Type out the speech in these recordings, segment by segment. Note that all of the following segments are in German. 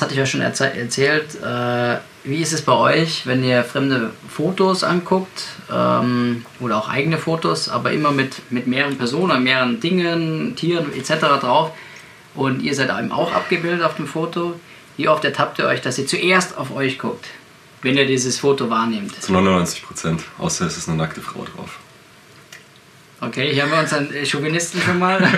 das hatte ich ja schon erzählt, äh, wie ist es bei euch, wenn ihr fremde Fotos anguckt ähm, oder auch eigene Fotos, aber immer mit, mit mehreren Personen, mehreren Dingen, Tieren etc. drauf und ihr seid eben auch abgebildet auf dem Foto? Wie oft ertappt ihr euch, dass ihr zuerst auf euch guckt, wenn ihr dieses Foto wahrnehmt? Zu 99 Prozent, außer es ist eine nackte Frau drauf. Okay, hier haben wir unseren Chauvinisten schon mal.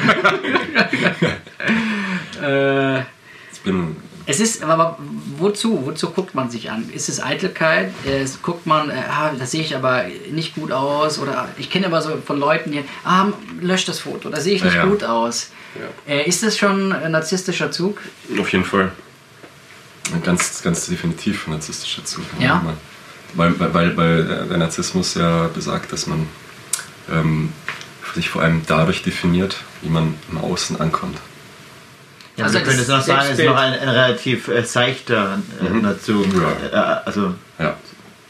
äh, ich bin es ist, aber wozu? Wozu guckt man sich an? Ist es Eitelkeit? Äh, guckt man, äh, ah, das sehe ich aber nicht gut aus? Oder ich kenne aber so von Leuten, die, ah, löscht das Foto, da sehe ich nicht ja, ja. gut aus. Ja. Äh, ist das schon ein narzisstischer Zug? Auf jeden Fall. Ein ganz, ganz definitiv ein narzisstischer Zug. Ja. Weil, weil, weil der Narzissmus ja besagt, dass man ähm, sich vor allem dadurch definiert, wie man im Außen ankommt. Ja, also du könntest noch sagen, es ist noch ein, ein relativ äh, seichter äh, mhm. Bezug. Ja. Äh, also ja.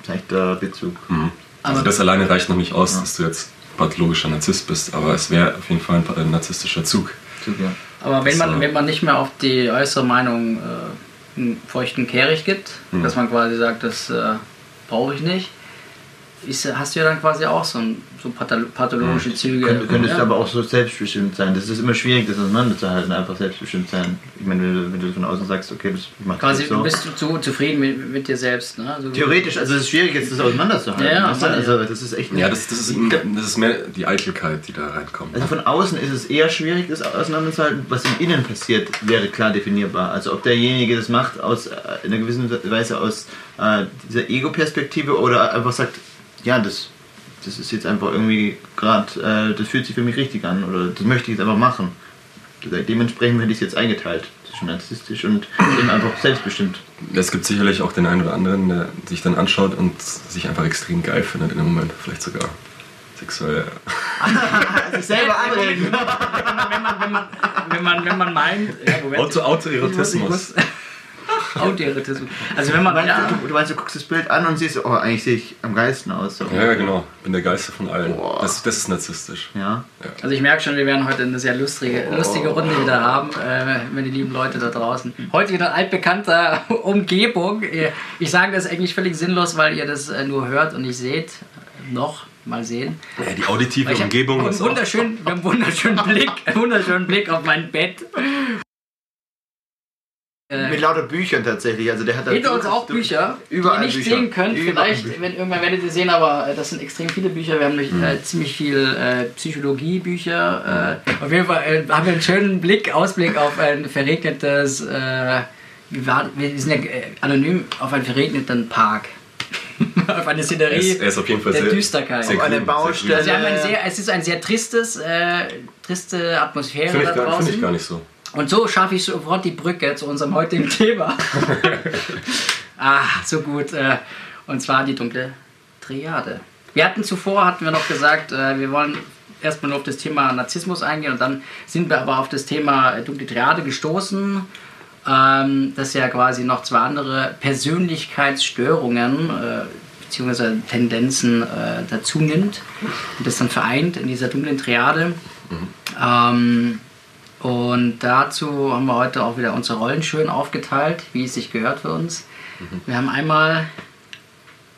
seichter Bezug. Mhm. Also das alleine reicht noch nicht aus, ja. dass du jetzt pathologischer Narzisst bist, aber es wäre auf jeden Fall ein, ein narzisstischer Zug. Zug ja. Aber wenn man, wenn man nicht mehr auf die äußere Meinung äh, einen feuchten Kehricht gibt, mhm. dass man quasi sagt, das äh, brauche ich nicht, ist, hast du ja dann quasi auch so, ein, so pathologische. Züge. Könnt, könntest ja. aber auch so selbstbestimmt sein. Das ist immer schwierig, das auseinanderzuhalten, einfach selbstbestimmt sein. Ich meine, wenn du, wenn du von außen sagst, okay, das macht Quasi, so. du bist so zufrieden mit, mit dir selbst. Ne? Also Theoretisch, also es ist schwierig, jetzt das auseinanderzuhalten. Ja, ja, also das ist echt Ja, das, das, ist, das ist mehr die Eitelkeit, die da reinkommt. Also von außen ist es eher schwierig, das auseinanderzuhalten. Was im Innen passiert, wäre klar definierbar. Also ob derjenige das macht aus äh, in einer gewissen Weise aus äh, dieser Ego-Perspektive oder einfach sagt, ja, das, das ist jetzt einfach irgendwie gerade, äh, das fühlt sich für mich richtig an oder das möchte ich jetzt einfach machen. Dementsprechend hätte ich es jetzt eingeteilt zwischen narzisstisch und eben einfach selbstbestimmt. Es gibt sicherlich auch den einen oder anderen, der sich dann anschaut und sich einfach extrem geil findet in dem Moment, vielleicht sogar sexuell. sich selber anregen. wenn, man, wenn, man, wenn, man, wenn, man, wenn man meint. Ja, Auto, Autoerotismus. Autoerotismus. Also wenn man. Du, ja. du, du, meinst, du guckst das Bild an und siehst, oh, eigentlich sehe ich am geilsten aus. So. Ja, genau. Bin der Geilste von allen. Das, das ist narzisstisch. Ja. ja. Also ich merke schon, wir werden heute eine sehr lustige, oh. lustige Runde wieder haben, äh, meine lieben Leute da draußen. Heute wieder altbekannter Umgebung. Ich sage das eigentlich völlig sinnlos, weil ihr das äh, nur hört und nicht seht. Noch mal sehen. Ja, die auditive Umgebung. Einen wunderschönen, einen wunderschönen Blick, einen wunderschönen Blick auf mein Bett. Äh, Mit lauter Büchern tatsächlich. Also der hat hinter uns auch Bücher, überall die ihr nicht Bücher. sehen könnt. Überall Vielleicht, wenn irgendwann werdet ihr sehen, aber äh, das sind extrem viele Bücher. Wir haben mhm. äh, ziemlich viel äh, Psychologiebücher. Äh, auf jeden Fall äh, haben wir einen schönen Blick, Ausblick auf ein verregnetes. wir, war, wir sind ja anonym auf einen verregneten Park. auf eine Szenerie er ist, auf jeden Fall der sehr, Düsterkeit. Sehr eine Baustelle. Also sehr, es ist ein sehr tristes, triste Atmosphäre Finde ich, find ich gar nicht so. Und so schaffe ich sofort die Brücke zu unserem heutigen Thema. ah, so gut. Äh, und zwar die dunkle Triade. Wir hatten zuvor, hatten wir noch gesagt, äh, wir wollen erstmal nur auf das Thema Narzissmus eingehen und dann sind wir aber auf das Thema dunkle Triade gestoßen, ähm, das ja quasi noch zwei andere Persönlichkeitsstörungen äh, bzw. Tendenzen dazu nimmt und das dann vereint in dieser dunklen Triade. Mhm. Ähm, und dazu haben wir heute auch wieder unsere Rollen schön aufgeteilt, wie es sich gehört für uns. Mhm. Wir haben einmal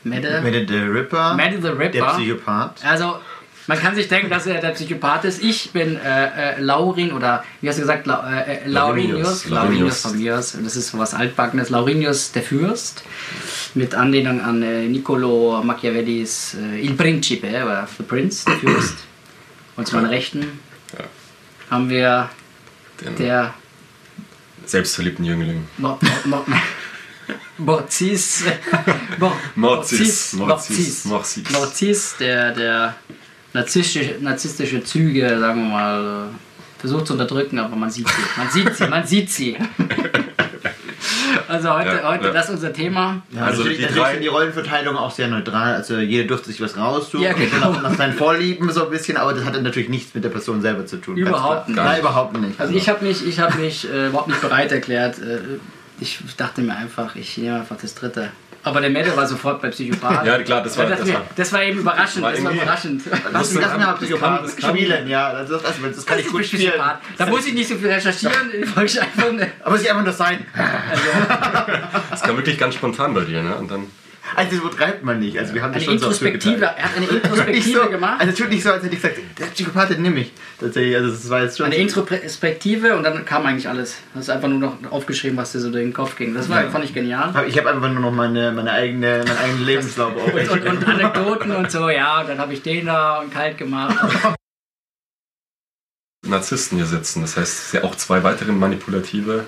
Mette, Mette the Ripper, Mette the Ripper, der Psychopath. Also man kann sich denken, dass er der Psychopath ist. Ich bin äh, äh, Laurin oder wie hast du gesagt, La, äh, äh Laurinius, Laurinius Famias. Das ist was altbackenes. Laurinius der Fürst mit Anlehnung an äh, Niccolo Machiavellis äh, Il Principe oder The Prince, der Fürst. Und zu meiner Rechten ja. haben wir den der selbstverliebten Jüngling. Mo, mo, mo, Morzis, Morzis, Morzis, Morzis, Morzis, der, der narzisstische, narzisstische Züge, sagen wir mal, versucht zu unterdrücken, aber man sieht sie, man sieht sie, man sieht sie. Also heute, ja, heute ja. das ist unser Thema. Ja, also natürlich, die natürlich sind die Rollenverteilung auch sehr neutral. Also jeder durfte sich was raussuchen, ja, genau. nach, nach seinen Vorlieben so ein bisschen, aber das hatte natürlich nichts mit der Person selber zu tun. Überhaupt nicht. Nein, überhaupt nicht. Also ich habe mich, ich hab mich äh, überhaupt nicht bereit erklärt. Äh, ich dachte mir einfach, ich nehme einfach das dritte. Aber der Mette war sofort bei Psychopath. Ja, klar, das war- das, das war- das war eben überraschend. war Das war überraschend. Lass mich das mal kann- Psychopath das kann- spielen, ja. Das, das, das, das kann ich gut spielen. Psychopath. Da muss ich nicht so viel recherchieren. Ich einfach eine, Aber es ist einfach nur sein. Das kam wirklich ganz spontan bei dir, ne? Und dann. Also, so treibt man nicht. Also, wir haben das eine schon so Introspektive. getan. Er hat eine Nicht Introspektive so, gemacht. also, es tut nicht so, als hätte ich gesagt, der Psychopath, den nehme ich. Tatsächlich, also, das war jetzt schon. Eine Introspektive und dann kam eigentlich alles. Du hast einfach nur noch aufgeschrieben, was dir so durch den Kopf ging. Das war, Ja. fand ich genial. Ich habe einfach nur noch meine, meine eigene, meinen eigenen Lebenslauf auf. Und, und, und Anekdoten und so, ja, und dann habe ich den da und kalt gemacht. Narzissten hier sitzen. Das heißt, es sind ja auch zwei weitere manipulative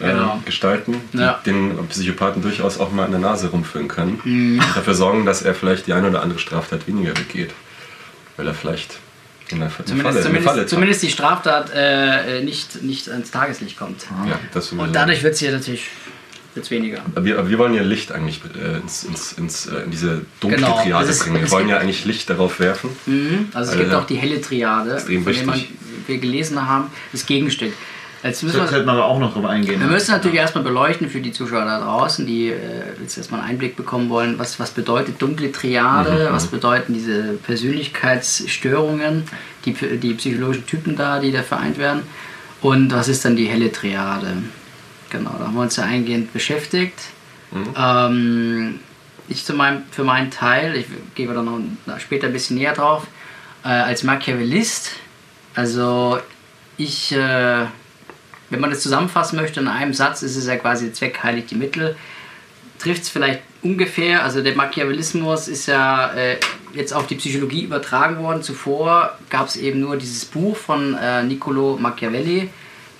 äh, Genau. Gestalten, die Ja. den Psychopathen durchaus auch mal in der Nase rumführen können. Mhm. Und dafür sorgen, dass er vielleicht die eine oder andere Straftat weniger begeht. Weil er vielleicht in der Falle, Zumindest, in der zumindest, Falle zumindest die Straftat äh, nicht, nicht ans Tageslicht kommt. Ja. Und dadurch wird es hier natürlich wird's weniger. Aber wir, aber wir wollen ja Licht eigentlich äh, ins, ins, ins, äh, in diese dunkle Genau, Triade es- bringen. Wir wollen ja eigentlich Licht darauf werfen. Mhm. Also es gibt auch die helle Triade, von der wir gelesen haben, das Gegenstück. Jetzt müssen Das wir, man aber auch noch drauf eingehen. wir müssen natürlich erstmal beleuchten für die Zuschauer da draußen, die äh, jetzt erstmal einen Einblick bekommen wollen, was, was bedeutet dunkle Triade, was bedeuten diese Persönlichkeitsstörungen, die, die psychologischen Typen da, die da vereint werden und was ist dann die helle Triade. Genau, da haben wir uns ja eingehend beschäftigt. Ähm, ich zu meinem, für meinen Teil, ich gehe da noch später ein bisschen näher drauf, äh, als Machiavellist, also ich, äh, wenn man das zusammenfassen möchte in einem Satz, ist es ja quasi Zweck heiligt die Mittel. Trifft es vielleicht ungefähr, also der Machiavellismus ist ja äh, jetzt auf die Psychologie übertragen worden. Zuvor gab es eben nur dieses Buch von äh, Niccolo Machiavelli,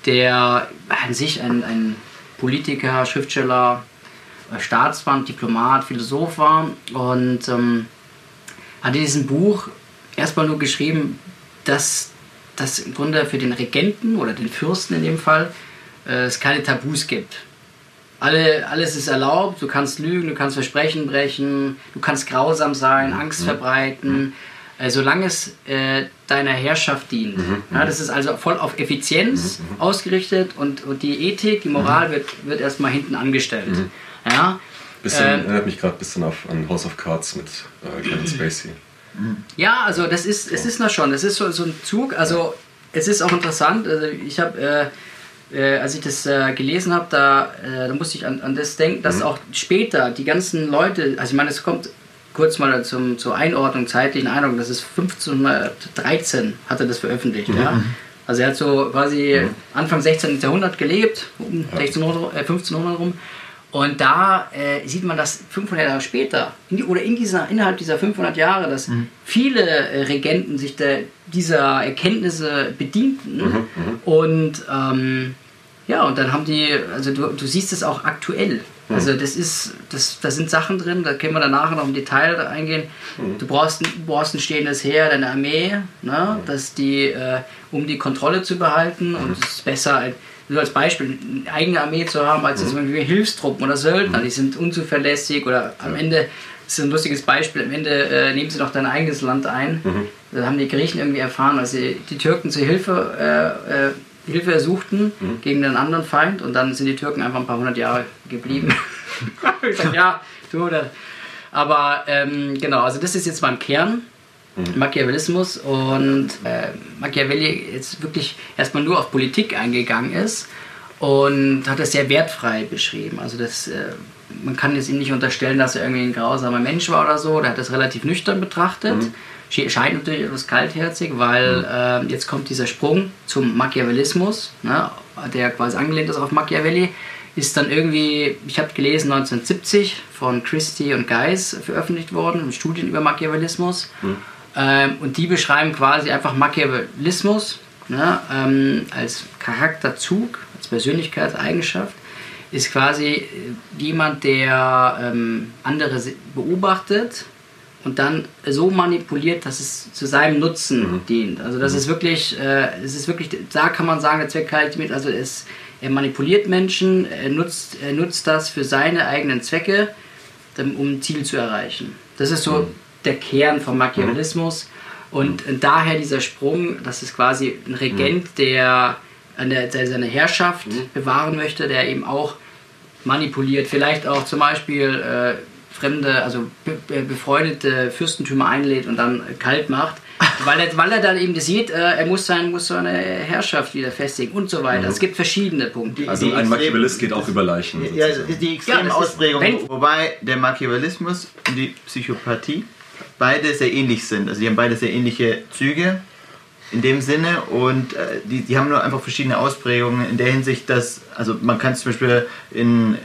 der an sich ein, ein Politiker, Schriftsteller, äh, Staatsmann, Diplomat, Philosoph war und ähm, hat in diesem Buch erstmal nur geschrieben, dass dass im Grunde für den Regenten oder den Fürsten in dem Fall äh, es keine Tabus gibt. Alle, alles ist erlaubt, du kannst lügen, du kannst Versprechen brechen, du kannst grausam sein, Angst verbreiten, äh, solange es äh, deiner Herrschaft dient. Ja, das ist also voll auf Effizienz ausgerichtet und, und die Ethik, die Moral wird, wird erstmal hinten angestellt. Ja? Bisschen, Ähm, erinnert mich gerade ein bisschen auf, an House of Cards mit äh, Kevin Spacey. Ja, also das ist, es ist noch schon, das ist so, so ein Zug, also es ist auch interessant, also ich habe, äh, äh, als ich das äh, gelesen habe, da, äh, da musste ich an, an das denken, dass auch später die ganzen Leute, also ich meine, es kommt kurz mal zum, zur Einordnung, zeitlichen Einordnung, das ist 1513 hat er das veröffentlicht, ja. Also er hat so quasi Anfang 16. Jahrhundert gelebt, um 1600, äh, 1500 rum. Und da äh, sieht man, dass 500 Jahre später, in oder in dieser, innerhalb dieser 500 Jahre, dass viele äh, Regenten sich der, dieser Erkenntnisse bedienten. Und ähm, ja, und dann haben die, also du, du siehst es auch aktuell. Also das ist, das, da sind Sachen drin, da können wir dann nachher noch im Detail eingehen. Du brauchst, ein- du brauchst ein stehendes Heer, deine Armee, ne, dass die, äh, um die Kontrolle zu behalten. Und es ist besser, nur als Beispiel, eine eigene Armee zu haben, als irgendwie Hilfstruppen oder Söldner. Die sind unzuverlässig oder am Ende, das ist ein lustiges Beispiel, am Ende äh, nehmen sie doch dein eigenes Land ein. Da haben die Griechen irgendwie erfahren, als sie die Türken zur Hilfe, äh, äh, Hilfe ersuchten gegen einen anderen Feind und dann sind die Türken einfach ein paar hundert Jahre geblieben. ich sag, ja, du oder. Aber ähm, genau, also das ist jetzt beim Kern. Machiavellismus und äh, Machiavelli jetzt wirklich erstmal nur auf Politik eingegangen ist und hat das sehr wertfrei beschrieben. Also das, äh, man kann jetzt ihm nicht unterstellen, dass er irgendwie ein grausamer Mensch war oder so. Der hat das relativ nüchtern betrachtet. Sche- Scheint natürlich etwas kaltherzig, weil äh, jetzt kommt dieser Sprung zum Machiavellismus, ne, der quasi angelehnt ist auf Machiavelli. Ist dann irgendwie, ich habe gelesen, 1970 von Christie und Geis veröffentlicht worden, Studien über Machiavellismus. Ähm, und die beschreiben quasi einfach Machiavellismus ne, ähm, als Charakterzug, als Persönlichkeitseigenschaft, ist quasi äh, jemand, der ähm, andere beobachtet und dann so manipuliert, dass es zu seinem Nutzen dient. Also das ist wirklich, äh, es ist wirklich, da kann man sagen, der Zweck heiligt mit, also es, er manipuliert Menschen, er nutzt, er nutzt das für seine eigenen Zwecke, um um ein Ziel zu erreichen. Das ist so der Kern vom Machiavellismus. Und äh, daher dieser Sprung, das ist quasi ein Regent, der, an der, der seine Herrschaft bewahren möchte, der eben auch manipuliert. Vielleicht auch zum Beispiel, äh, fremde, also be be befreundete Fürstentümer einlädt und dann kalt macht, weil er, weil er dann eben sieht, äh, er muss, sein, muss seine Herrschaft wieder festigen und so weiter. Mhm. Es gibt verschiedene Punkte. Also Die ein Machiavellist geht auch über Leichen. Ja, sozusagen. die extreme Ja, das ist- Ausprägung, wobei der Machiavellismus und die Psychopathie beide sehr ähnlich sind. Also die haben beide sehr ähnliche Züge in dem Sinne und äh, die, die haben nur einfach verschiedene Ausprägungen in der Hinsicht, dass, also man kann es zum Beispiel in äh,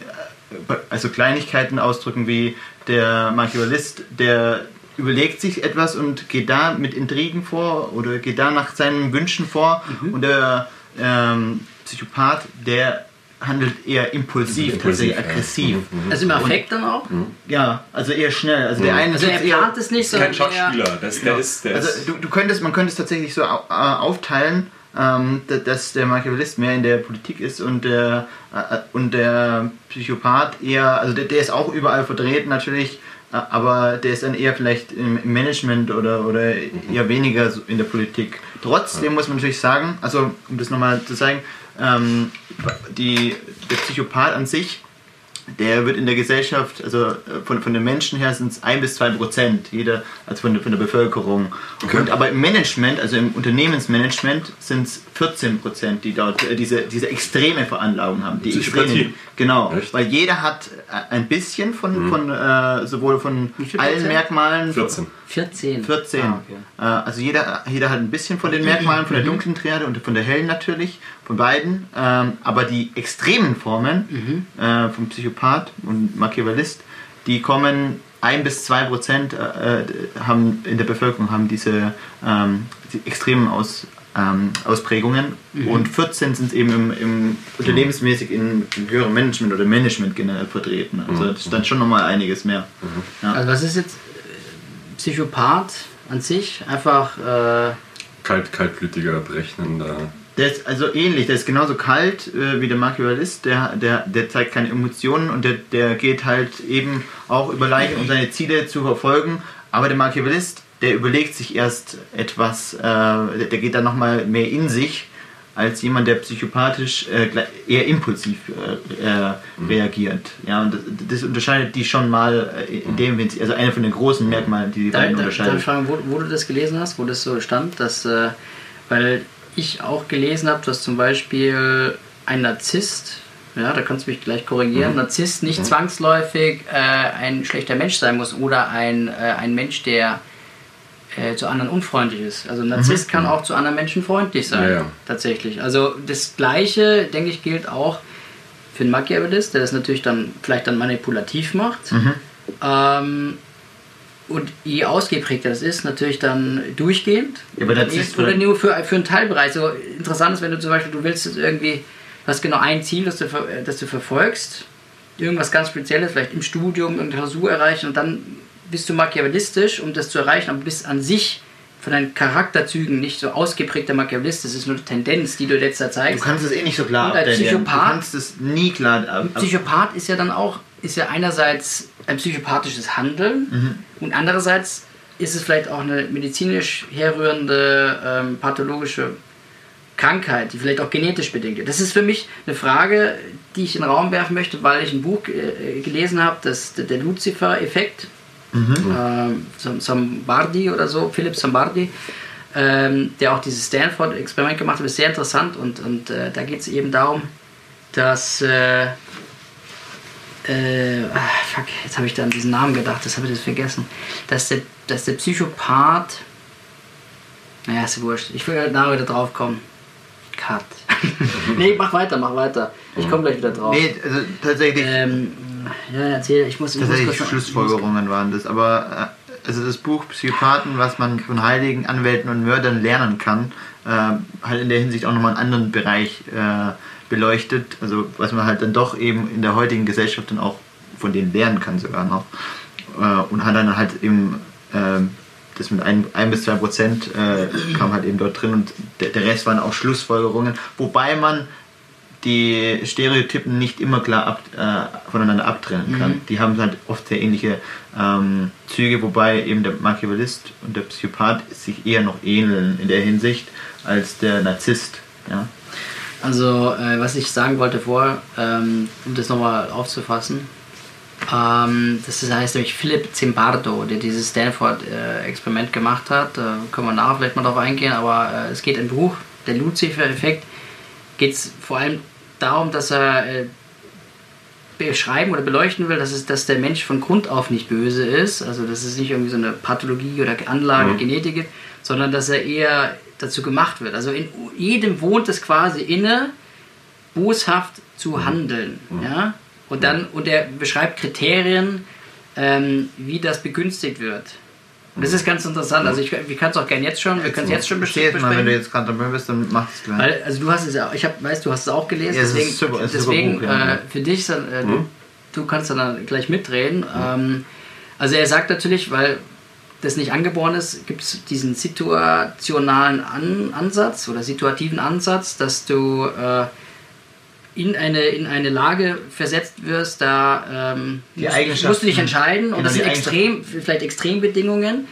also Kleinigkeiten ausdrücken wie der Machiavellist, der überlegt sich etwas und geht da mit Intrigen vor oder geht da nach seinen Wünschen vor und der ähm, Psychopath, der handelt eher impulsiv, Impulsiv, tatsächlich ja. aggressiv. Mhm. Also im Affekt dann auch. Ja, also eher schnell. Also der eine Also er plant es nicht, sondern Kein er, Schauspieler, das, der ist, der Also ist du, du könntest, man könnte es tatsächlich so äh, aufteilen, ähm, da- dass der Machiavellist mehr in der Politik ist und der, äh, und der Psychopath eher, also der, der ist auch überall vertreten natürlich, äh, aber der ist dann eher vielleicht im Management oder, oder eher weniger so in der Politik. Trotzdem muss man natürlich sagen, also um das nochmal zu zeigen, ähm, die, der Psychopath an sich der wird in der Gesellschaft, also äh, von, von den Menschen her sind es 1 bis 2 Prozent, jeder, also von, der- von der Bevölkerung. Okay. Und, aber im Management, also im Unternehmensmanagement, sind es 14 Prozent, die dort äh, diese, diese extreme Veranlagung haben. Die Psychopathie. extreme, genau, Echt? weil jeder hat äh, ein bisschen von, von äh, sowohl von allen? Merkmalen, 14. 14. 14. Ah, okay. Äh, Also jeder, jeder hat ein bisschen von den Merkmalen, von der dunklen Triade und von der hellen natürlich, von beiden. Ähm, aber die extremen Formen äh, vom Psychopath und Machiavellist, die kommen 1 bis 2 Prozent äh, äh, haben in der Bevölkerung haben diese ähm, die extremen Aus, ähm, Ausprägungen und 14 sind eben im, im unternehmensmäßig in, im höheren Management oder Management generell vertreten. Also das ist dann schon nochmal einiges mehr. Ja. Also was ist jetzt äh, Psychopath an sich? Einfach äh, Kalt, kaltblütiger, berechnender. Der ist also ähnlich, der ist genauso kalt äh, wie der Machiavellist, der, der, der zeigt keine Emotionen und der, der geht halt eben auch über Leichen, um seine Ziele zu verfolgen. Aber der Machiavellist, der überlegt sich erst etwas, äh, der, der geht dann nochmal mehr in sich, als jemand, der psychopathisch äh, eher impulsiv äh, äh, reagiert. Ja, und das, das unterscheidet die schon mal äh, in dem Hinsicht, also eine von den großen Merkmalen, die die Da, beiden da, darf unterscheiden. ich fragen, wo, wo du das gelesen hast, wo das so stand, dass, äh, weil ich auch gelesen habe, dass zum Beispiel ein Narzisst, ja, da kannst du mich gleich korrigieren, Narzisst nicht zwangsläufig äh, ein schlechter Mensch sein muss oder ein, äh, ein Mensch, der äh, zu anderen unfreundlich ist. Also ein Narzisst kann auch zu anderen Menschen freundlich sein, Ja, ja. tatsächlich. Also das Gleiche, denke ich, gilt auch für einen Machiavellist, der das natürlich dann vielleicht dann manipulativ macht. Ähm, und je ausgeprägter das ist, natürlich dann durchgehend. Ja, aber das ist oder nur für, für einen Teilbereich. So interessant ist, wenn du zum Beispiel, du willst jetzt irgendwie, du hast genau ein Ziel, das du, ver- das du verfolgst, irgendwas ganz Spezielles, vielleicht im Studium, irgendeine Klausur erreichen und dann bist du machiavellistisch, um das zu erreichen, aber bist an sich von deinen Charakterzügen nicht so ausgeprägter Machiavellist, das ist nur eine Tendenz, die du letzter Du zeigst. kannst es eh nicht so klar Und abdecken. Du Psychopath- kannst es nie klar ab, Ein Psychopath ist ja dann auch, ist ja einerseits ein psychopathisches Handeln. Und andererseits ist es vielleicht auch eine medizinisch herrührende ähm, pathologische Krankheit, die vielleicht auch genetisch bedingt ist. Das ist für mich eine Frage, die ich in den Raum werfen möchte, weil ich ein Buch äh, gelesen habe, das der der Lucifer-Effekt, ähm, Sam- Sambardi oder so, Philipp Sambardi, ähm, der auch dieses Stanford-Experiment gemacht hat, ist sehr interessant. Und, und äh, da geht es eben darum, dass äh, ah, fuck, jetzt habe ich da an diesen Namen gedacht, das habe ich jetzt vergessen, dass der, dass der Psychopath, naja, ist ja wurscht, ich will nachher wieder drauf kommen. Cut. nee, mach weiter, mach weiter. Ich komme gleich wieder drauf. Nee, also tatsächlich, Ähm, ja, erzähl, ich muss, ich muss tatsächlich kurz- Schlussfolgerungen waren das. Aber äh, also das Buch Psychopathen, was man von Heiligen, Anwälten und Mördern lernen kann, äh, halt in der Hinsicht auch nochmal einen anderen Bereich äh, beleuchtet. Also was man halt dann doch eben in der heutigen Gesellschaft dann auch von denen lernen kann sogar noch. Äh, und hat dann halt eben äh, das mit 1 bis 2 Prozent äh, kam halt eben dort drin und der, der Rest waren auch Schlussfolgerungen, wobei man die Stereotypen nicht immer klar ab, äh, voneinander abtrennen kann. Die haben halt oft sehr ähnliche ähm, Züge, wobei eben der Machiavellist und der Psychopath sich eher noch ähneln in der Hinsicht als der Narzisst. Ja? Also, äh, was ich sagen wollte vor, ähm, um das nochmal aufzufassen, Ähm, das heißt nämlich Philip Zimbardo, der dieses Stanford-Experiment gemacht hat. Da können wir nachher vielleicht mal drauf eingehen, aber äh, es geht im Buch, der Lucifer-Effekt, geht es vor allem darum, dass er äh, beschreiben oder beleuchten will, dass, es, dass der Mensch von Grund auf nicht böse ist, also dass es nicht irgendwie so eine Pathologie oder Anlage, Mhm. Genetik gibt, sondern dass er eher dazu gemacht wird. Also in jedem wohnt es quasi inne, boshaft zu handeln. Ja? Und dann, und er beschreibt Kriterien, ähm, wie das begünstigt wird. Und das ist ganz interessant. Also ich, ich kann es auch gerne jetzt schon, wir können es jetzt schon jetzt mal, wenn du besprechen. jetzt gerade dabei bist, dann mach es gleich. Weil, also du hast es ja, ich hab, weiß, du hast es auch gelesen, Ja, es ist deswegen, super, deswegen Buch, ja. äh, für dich, dann, äh, Mhm. du kannst dann gleich mitreden. Ähm, also er sagt natürlich, weil das nicht angeboren ist, gibt es diesen situationalen An Ansatz oder situativen Ansatz, dass du äh, in, eine, in eine Lage versetzt wirst, da ähm, musst, musst du dich entscheiden und Genau, das sind extrem, vielleicht Extrembedingungen.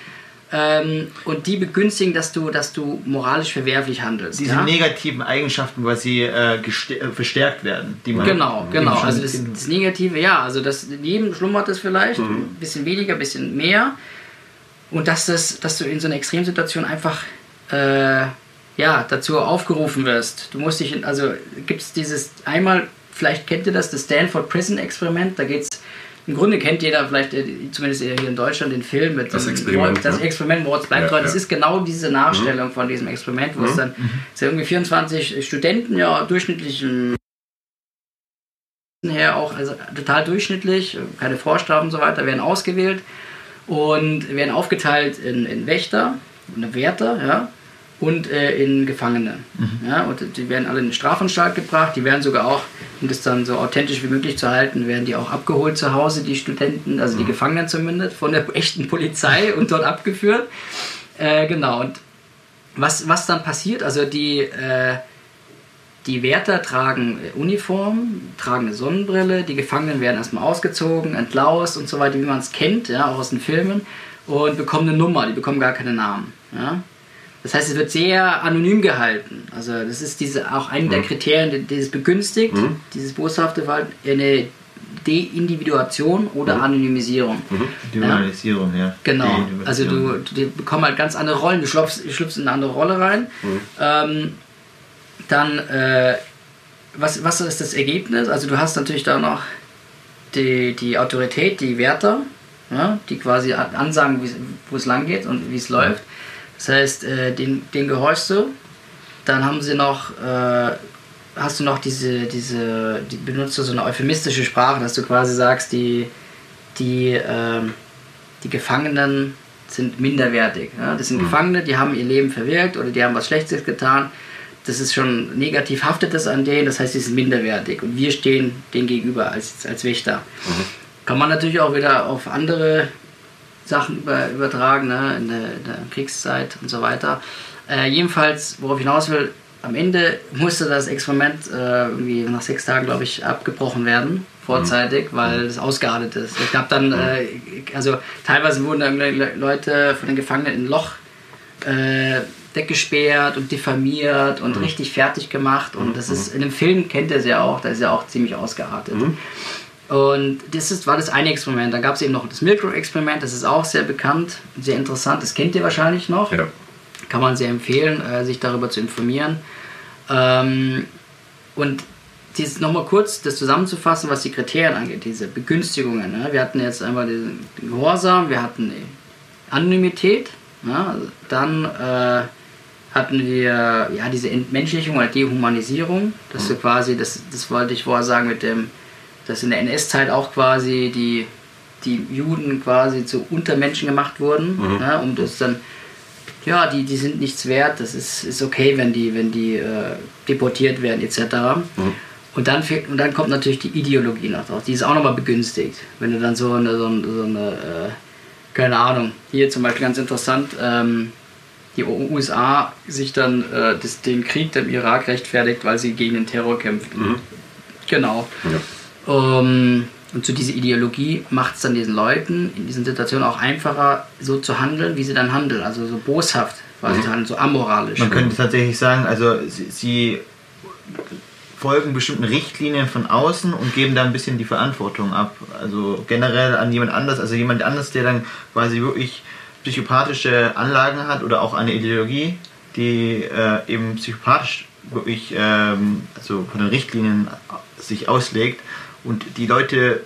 Ähm, und die begünstigen, dass du, dass du moralisch verwerflich handelst. Diese ja? negativen Eigenschaften quasi äh, äh, verstärkt werden, die man Genau, genau. Also das, das Negative, ja, also das in jedem schlummert es vielleicht, Mhm. ein bisschen weniger, ein bisschen mehr. Und dass, das, dass du in so einer Extremsituation einfach äh, ja, dazu aufgerufen wirst. Du musst dich, in, also gibt es dieses, einmal, vielleicht kennt ihr das, das Stanford Prison Experiment, da geht es, im Grunde kennt jeder vielleicht, äh, zumindest hier in Deutschland, den Film mit Das dem Experiment, Das ne? Experiment Moritz bleibt Ja, treu. Das ja. ist genau diese Nachstellung von diesem Experiment, wo es dann es sind irgendwie 24 Studenten, ja, durchschnittlichen her auch also total durchschnittlich, keine Vorstrafen und so weiter, werden ausgewählt und werden aufgeteilt in, in Wächter, in Wärter, ja, und äh, in Gefangene. Ja, und die werden alle in die Strafanstalt gebracht, die werden sogar auch, um das dann so authentisch wie möglich zu halten, werden die auch abgeholt zu Hause, die Studenten, also die Gefangenen zumindest, von der echten Polizei und dort abgeführt. Äh, genau, und was, was dann passiert, also die, äh, die Wärter tragen äh, Uniform, tragen eine Sonnenbrille, die Gefangenen werden erstmal ausgezogen, entlaust und so weiter, wie man es kennt, ja, auch aus den Filmen, und bekommen eine Nummer, die bekommen gar keine Namen. Ja. Das heißt, es wird sehr anonym gehalten. Also das ist diese, auch ein der Kriterien, die, es begünstigt, dieses boshafte Verhalten, eine Deindividuation oder Anonymisierung. die Ja. Normalisierung, ja. Genau, also du, du die bekommen halt ganz andere Rollen, du schlüpfst, schlüpfst in eine andere Rolle rein. Ähm, dann, äh, was, was ist das Ergebnis? Also du hast natürlich da noch die, die Autorität, die Wärter, ja, die quasi an- ansagen, wo es lang geht und wie es läuft. Das heißt, äh, den, den gehorchst du. Dann haben sie noch, äh, hast du noch diese, diese, die benutzt du so eine euphemistische Sprache, dass du quasi sagst, die, die, ähm, die Gefangenen sind minderwertig. Ja? Das sind Gefangene, die haben ihr Leben verwirkt oder die haben was Schlechtes getan. Das ist schon negativ haftet das an denen, das heißt, sie sind minderwertig und wir stehen denen gegenüber als, als Wächter. Kann man natürlich auch wieder auf andere Sachen über, übertragen, ne? in, der, in der Kriegszeit und so weiter. Äh, jedenfalls, worauf ich hinaus will, am Ende musste das Experiment äh, irgendwie nach sechs Tagen, glaube ich, abgebrochen werden, vorzeitig, weil es ausgeartet ist. Es gab dann, äh, also teilweise wurden dann Le- Leute von den Gefangenen in ein Loch äh, weggesperrt und diffamiert und richtig fertig gemacht. Und das ist, in dem Film kennt ihr es ja auch, da ist ja auch ziemlich ausgeartet. Und das ist, war das eine Experiment. Dann gab es eben noch das Milk-Experiment, das ist auch sehr bekannt, sehr interessant, das kennt ihr wahrscheinlich noch. Ja. Kann man sehr empfehlen, äh, sich darüber zu informieren. Ähm, und dieses nochmal kurz das zusammenzufassen, was die Kriterien angeht, diese Begünstigungen. Ne? Wir hatten jetzt einmal den Gehorsam, wir hatten die Anonymität, ne? also dann äh, hatten wir ja diese Entmenschlichung oder Dehumanisierung, dass du quasi, das, das wollte ich vorher sagen mit dem, dass in der NS-Zeit auch quasi die, die Juden quasi zu Untermenschen gemacht wurden, ne? um das dann ja, die, die sind nichts wert, das ist, ist okay, wenn die, wenn die äh, deportiert werden, etc. Und, dann, und dann kommt natürlich die Ideologie noch drauf, die ist auch nochmal begünstigt. Wenn du dann so eine, so eine, so eine äh, keine Ahnung, hier zum Beispiel ganz interessant, ähm, die USA sich dann äh, das, den Krieg im Irak rechtfertigt, weil sie gegen den Terror kämpfen. Genau. Ja. Um, und zu dieser Ideologie macht es dann diesen Leuten in diesen Situationen auch einfacher, so zu handeln, wie sie dann handeln. Also so boshaft quasi zu handeln, so amoralisch. Man könnte tatsächlich sagen, also sie, sie folgen bestimmten Richtlinien von außen und geben da ein bisschen die Verantwortung ab. Also generell an jemand anders, also jemand anders, der dann quasi wirklich psychopathische Anlagen hat oder auch eine Ideologie, die äh, eben psychopathisch wirklich ähm, also von den Richtlinien sich auslegt und die Leute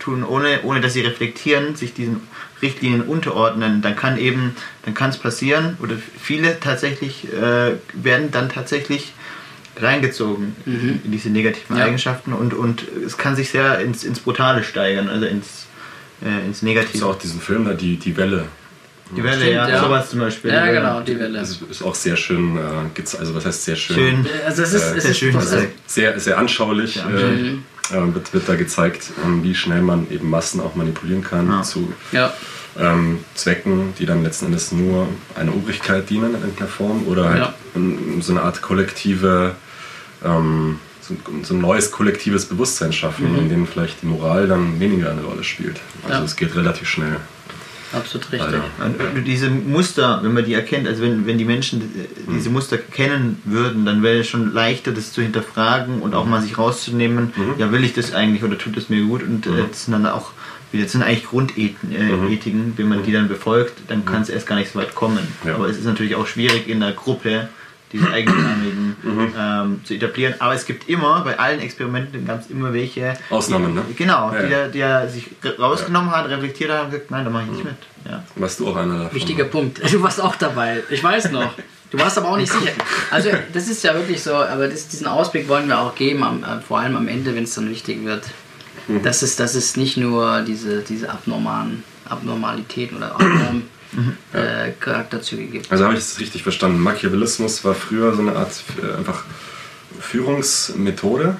tun, ohne, ohne dass sie reflektieren, sich diesen Richtlinien unterordnen, dann kann eben, dann kann es passieren, oder viele tatsächlich äh, werden dann tatsächlich reingezogen Mhm. in diese negativen Ja. Eigenschaften und, und es kann sich sehr ins, ins Brutale steigern, also ins, äh, ins Es Negative. ist auch diesen Film da, die, die Welle. die Welle, Stimmt, ja, ja. sowas zum Beispiel. Ja, genau, die Welle. Das ist, ist auch sehr schön, äh, also was heißt sehr schön? Schön. Also es ist, Äh, sehr schön ist, Sehr, sehr anschaulich Ja. äh, äh, wird, wird da gezeigt, ähm, wie schnell man eben Massen auch manipulieren kann Ja. zu ja, ähm, Zwecken, die dann letzten Endes nur einer Obrigkeit dienen in irgendeiner Form oder halt so eine Art kollektive, ähm, so, so ein neues kollektives Bewusstsein schaffen, Mhm. in dem vielleicht die Moral dann weniger eine Rolle spielt. Also Ja. es geht relativ schnell. absolut richtig. Alter. Und diese Muster, wenn man die erkennt, also wenn, wenn die Menschen äh, diese Muster kennen würden, dann wäre es schon leichter, das zu hinterfragen und auch mal sich rauszunehmen, ja, will ich das eigentlich oder tut es mir gut? Und äh, das sind dann auch, das sind eigentlich Grundethiken, äh, Ethiken, wenn man die dann befolgt, dann kann es erst gar nicht so weit kommen. Ja. Aber es ist natürlich auch schwierig in der Gruppe, diese eigenartigen ähm, zu etablieren. Aber es gibt immer, bei allen Experimenten gab es immer welche. Ausnahmen, ne? Genau, Ja, die, ja. der, der sich rausgenommen hat, reflektiert hat und gesagt, nein, da mache ich nicht mit. Ja. Warst du auch einer davon? Wichtiger Punkt. Du warst auch dabei. Ich weiß noch. Du warst aber auch nicht sicher. Also das ist ja wirklich so, aber das, diesen Ausblick wollen wir auch geben, am, äh, vor allem am Ende, wenn es dann wichtig wird. Dass, es, dass es nicht nur diese, diese abnormalen Abnormalitäten oder abnormen äh, Charakterzüge gibt. Also habe ich es richtig verstanden. Machiavellismus war früher so eine Art äh, einfach Führungsmethode,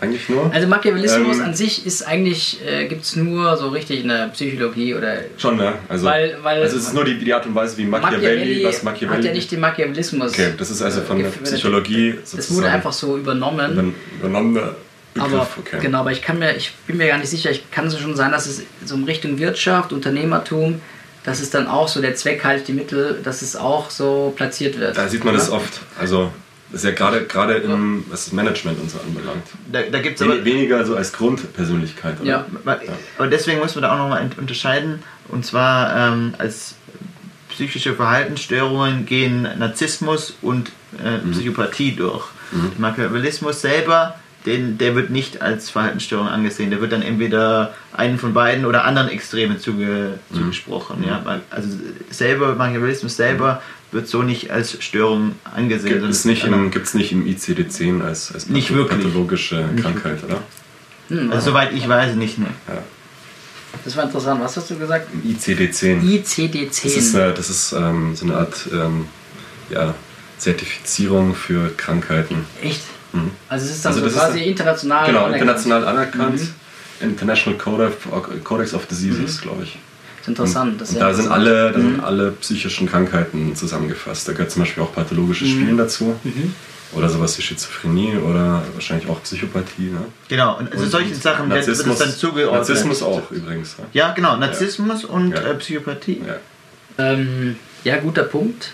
eigentlich nur. Also Machiavellismus Ähm, an sich ist eigentlich, äh, gibt es nur so richtig in der Psychologie oder Schon, ne? Also, Weil- weil- also es ist nur die, die Art und Weise, wie Machiavelli, was Machiavelli... hat ja nicht den Machiavellismus. okay, das ist also von der. Psychologie Das sozusagen wurde einfach so übernommen. über- übernommener Begriff. Aber okay. genau, aber ich kann mir, ich bin mir gar nicht sicher, ich kann es schon sein, dass es so in Richtung Wirtschaft, Unternehmertum, dass es dann auch so der Zweck halt die Mittel, dass es auch so platziert wird. Da sieht man das Oder? oft. Also das ist ja gerade gerade im was das Management und so anbelangt. Da, da gibt es aber Wen- Weniger so als Grundpersönlichkeit, oder? Ja. Ma- Aber deswegen muss man da auch nochmal unterscheiden. Und zwar ähm, als psychische Verhaltensstörungen gehen Narzissmus und äh, Psychopathie durch. Der Machiavellismus selber, den, der wird nicht als Verhaltensstörung angesehen. Der wird dann entweder einen von beiden oder anderen Extremen zuge, zugesprochen. Ja? Also selber, Machiavellismus selber wird so nicht als Störung angesehen. Gibt es nicht, im- gibt's nicht im ICD-10 als, als Nicht patho- wirklich. pathologische Nicht Krankheit, oder? Hm, also, soweit ich weiß, nicht. Ne? Ja. das war interessant. Was hast du gesagt? Im ICD-10. ICD-10. Das ist, äh, das ist ähm, so eine Art ähm, ja, Zertifizierung für Krankheiten. Echt? Mhm. Also es ist dann Also so quasi international. Genau, anerkannt. international anerkannt. Mhm. International Code of, Codex of Diseases, glaube ich. Das ist interessant. Das ist ja da sind alle, da sind alle psychischen Krankheiten zusammengefasst. Da gehört zum Beispiel auch Mhm. pathologisches Spielen dazu. Oder sowas wie Schizophrenie oder wahrscheinlich auch Psychopathie. Ne? Genau, und also Und- solchen und Sachen wird, es dann zugeordnet. Narzissmus auch übrigens. Ne? Ja, genau, Narzissmus und Ja. äh, Psychopathie. Ja. Ähm, ja, guter Punkt.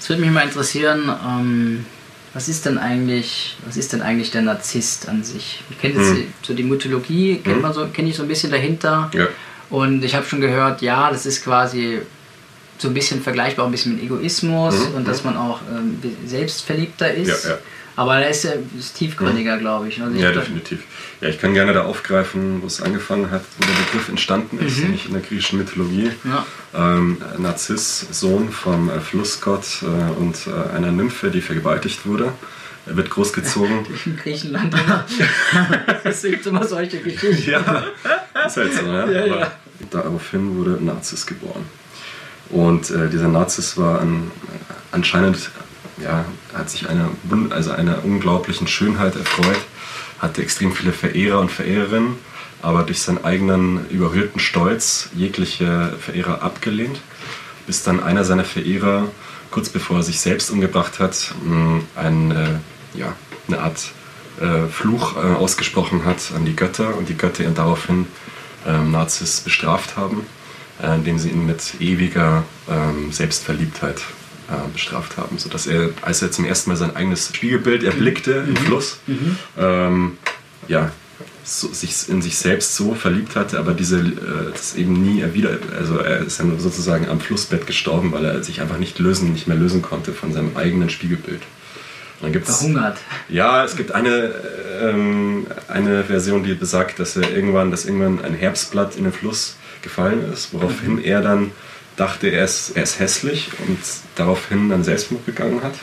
Es würde mich mal interessieren, ähm, was ist denn eigentlich, was ist denn eigentlich der Narzisst an sich? Ich kenne jetzt Hm. so die Mythologie, kennt Hm. man so, kenne ich so ein bisschen dahinter. Ja. Und ich habe schon gehört, ja, das ist quasi so ein bisschen vergleichbar, auch ein bisschen mit Egoismus Mhm, und dass man auch ähm, selbstverliebter ist. Ja, ja. Aber er ist, ist tiefgründiger, glaube ich. Also ich Ja, definitiv. Ja, ich kann gerne da aufgreifen, wo es angefangen hat, wo der Begriff entstanden ist, Mhm. nämlich in der griechischen Mythologie. Ja. Ähm, Narziss, Sohn vom äh, Flussgott äh, und äh, einer Nymphe, die vergewaltigt wurde. Er wird großgezogen. In Griechenland. Es gibt immer solche Geschichten. ja, ist halt so, ne? Ja, ja. daraufhin wurde Narziss geboren. Und äh, dieser Narziss war an, anscheinend, ja, hat sich einer, also einer unglaublichen Schönheit erfreut, hatte extrem viele Verehrer und Verehrerinnen, aber durch seinen eigenen überhöhten Stolz jegliche Verehrer abgelehnt, bis dann einer seiner Verehrer, kurz bevor er sich selbst umgebracht hat, mh, ein, äh, ja, eine Art äh, Fluch äh, ausgesprochen hat an die Götter und die Götter ihn daraufhin ähm, Nazis bestraft haben, indem sie ihn mit ewiger ähm, Selbstverliebtheit bestraft haben, sodass er, als er zum ersten Mal sein eigenes Spiegelbild erblickte im Fluss, ähm, ja, so, sich in sich selbst so verliebt hatte, aber diese äh, das eben nie erwidert, also er ist ja nur sozusagen am Flussbett gestorben, weil er sich einfach nicht lösen, nicht mehr lösen konnte von seinem eigenen Spiegelbild. Und dann gibt's, Verhungert. ja, es gibt eine, ähm, eine Version, die besagt, dass er irgendwann, dass irgendwann ein Herbstblatt in den Fluss gefallen ist, woraufhin er dann dachte, er ist, er ist hässlich und daraufhin dann Selbstmord begangen hat.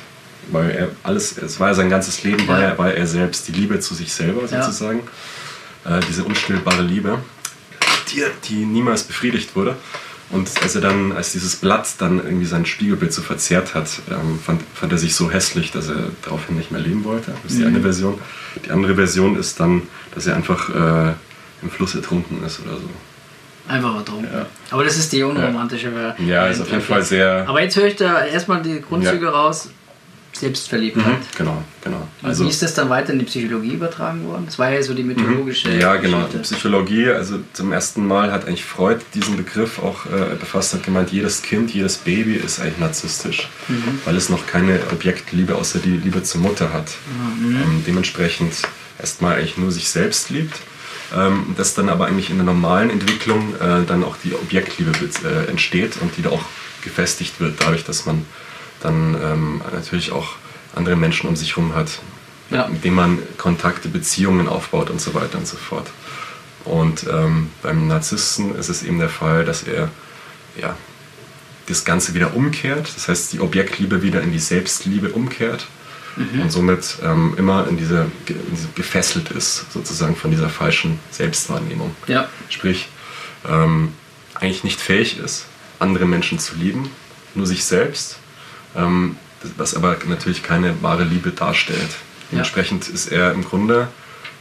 Weil er alles, es war ja sein ganzes Leben, war, Ja. er, war er selbst, die Liebe zu sich selber Ja. sozusagen. Äh, diese unstillbare Liebe, die, die niemals befriedigt wurde. Und als er dann, als dieses Blatt dann irgendwie sein Spiegelbild so verzerrt hat, ähm, fand, fand er sich so hässlich, dass er daraufhin nicht mehr leben wollte. Das ist die eine Version. Die andere Version ist dann, dass er einfach äh, im Fluss ertrunken ist oder so. Einfach ertrunken. Ja. Aber das ist die unromantische Variante. Ja, ist auf jeden Fall sehr. Aber jetzt höre ich da erstmal die Grundzüge raus. Selbstverliebtheit. Mhm, genau, genau. Also, wie ist das dann weiter in die Psychologie übertragen worden? Das war ja so die mythologische. Mhm. Ja, genau. Die Geschichte. Psychologie, also zum ersten Mal hat eigentlich Freud diesen Begriff auch äh, befasst, hat gemeint, jedes Kind, jedes Baby ist eigentlich narzisstisch, Mhm. weil es noch keine Objektliebe außer die Liebe zur Mutter hat. Mhm. Ähm, dementsprechend erstmal eigentlich nur sich selbst liebt. Ähm, dass dann aber eigentlich in der normalen Entwicklung äh, dann auch die Objektliebe äh, entsteht und die da auch gefestigt wird, dadurch, dass man dann ähm, natürlich auch andere Menschen um sich herum hat, Ja. mit denen man Kontakte, Beziehungen aufbaut und so weiter und so fort. Und ähm, beim Narzissten ist es eben der Fall, dass er ja, das Ganze wieder umkehrt, das heißt die Objektliebe wieder in die Selbstliebe umkehrt und somit ähm, immer in diese, in diese gefesselt ist, sozusagen von dieser falschen Selbstwahrnehmung. Ja. Sprich, ähm, eigentlich nicht fähig ist, andere Menschen zu lieben, nur sich selbst, ähm, was aber natürlich keine wahre Liebe darstellt. Dementsprechend ist er im Grunde,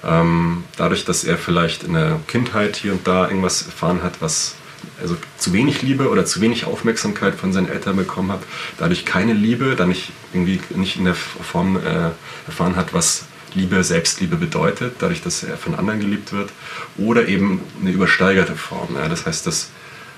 ähm, dadurch, dass er vielleicht in der Kindheit hier und da irgendwas erfahren hat, was also zu wenig Liebe oder zu wenig Aufmerksamkeit von seinen Eltern bekommen hat, dadurch keine Liebe, dann nicht irgendwie nicht in der Form äh, erfahren hat, was Liebe, Selbstliebe bedeutet, dadurch, dass er von anderen geliebt wird, oder eben eine übersteigerte Form. Ja, das heißt, dass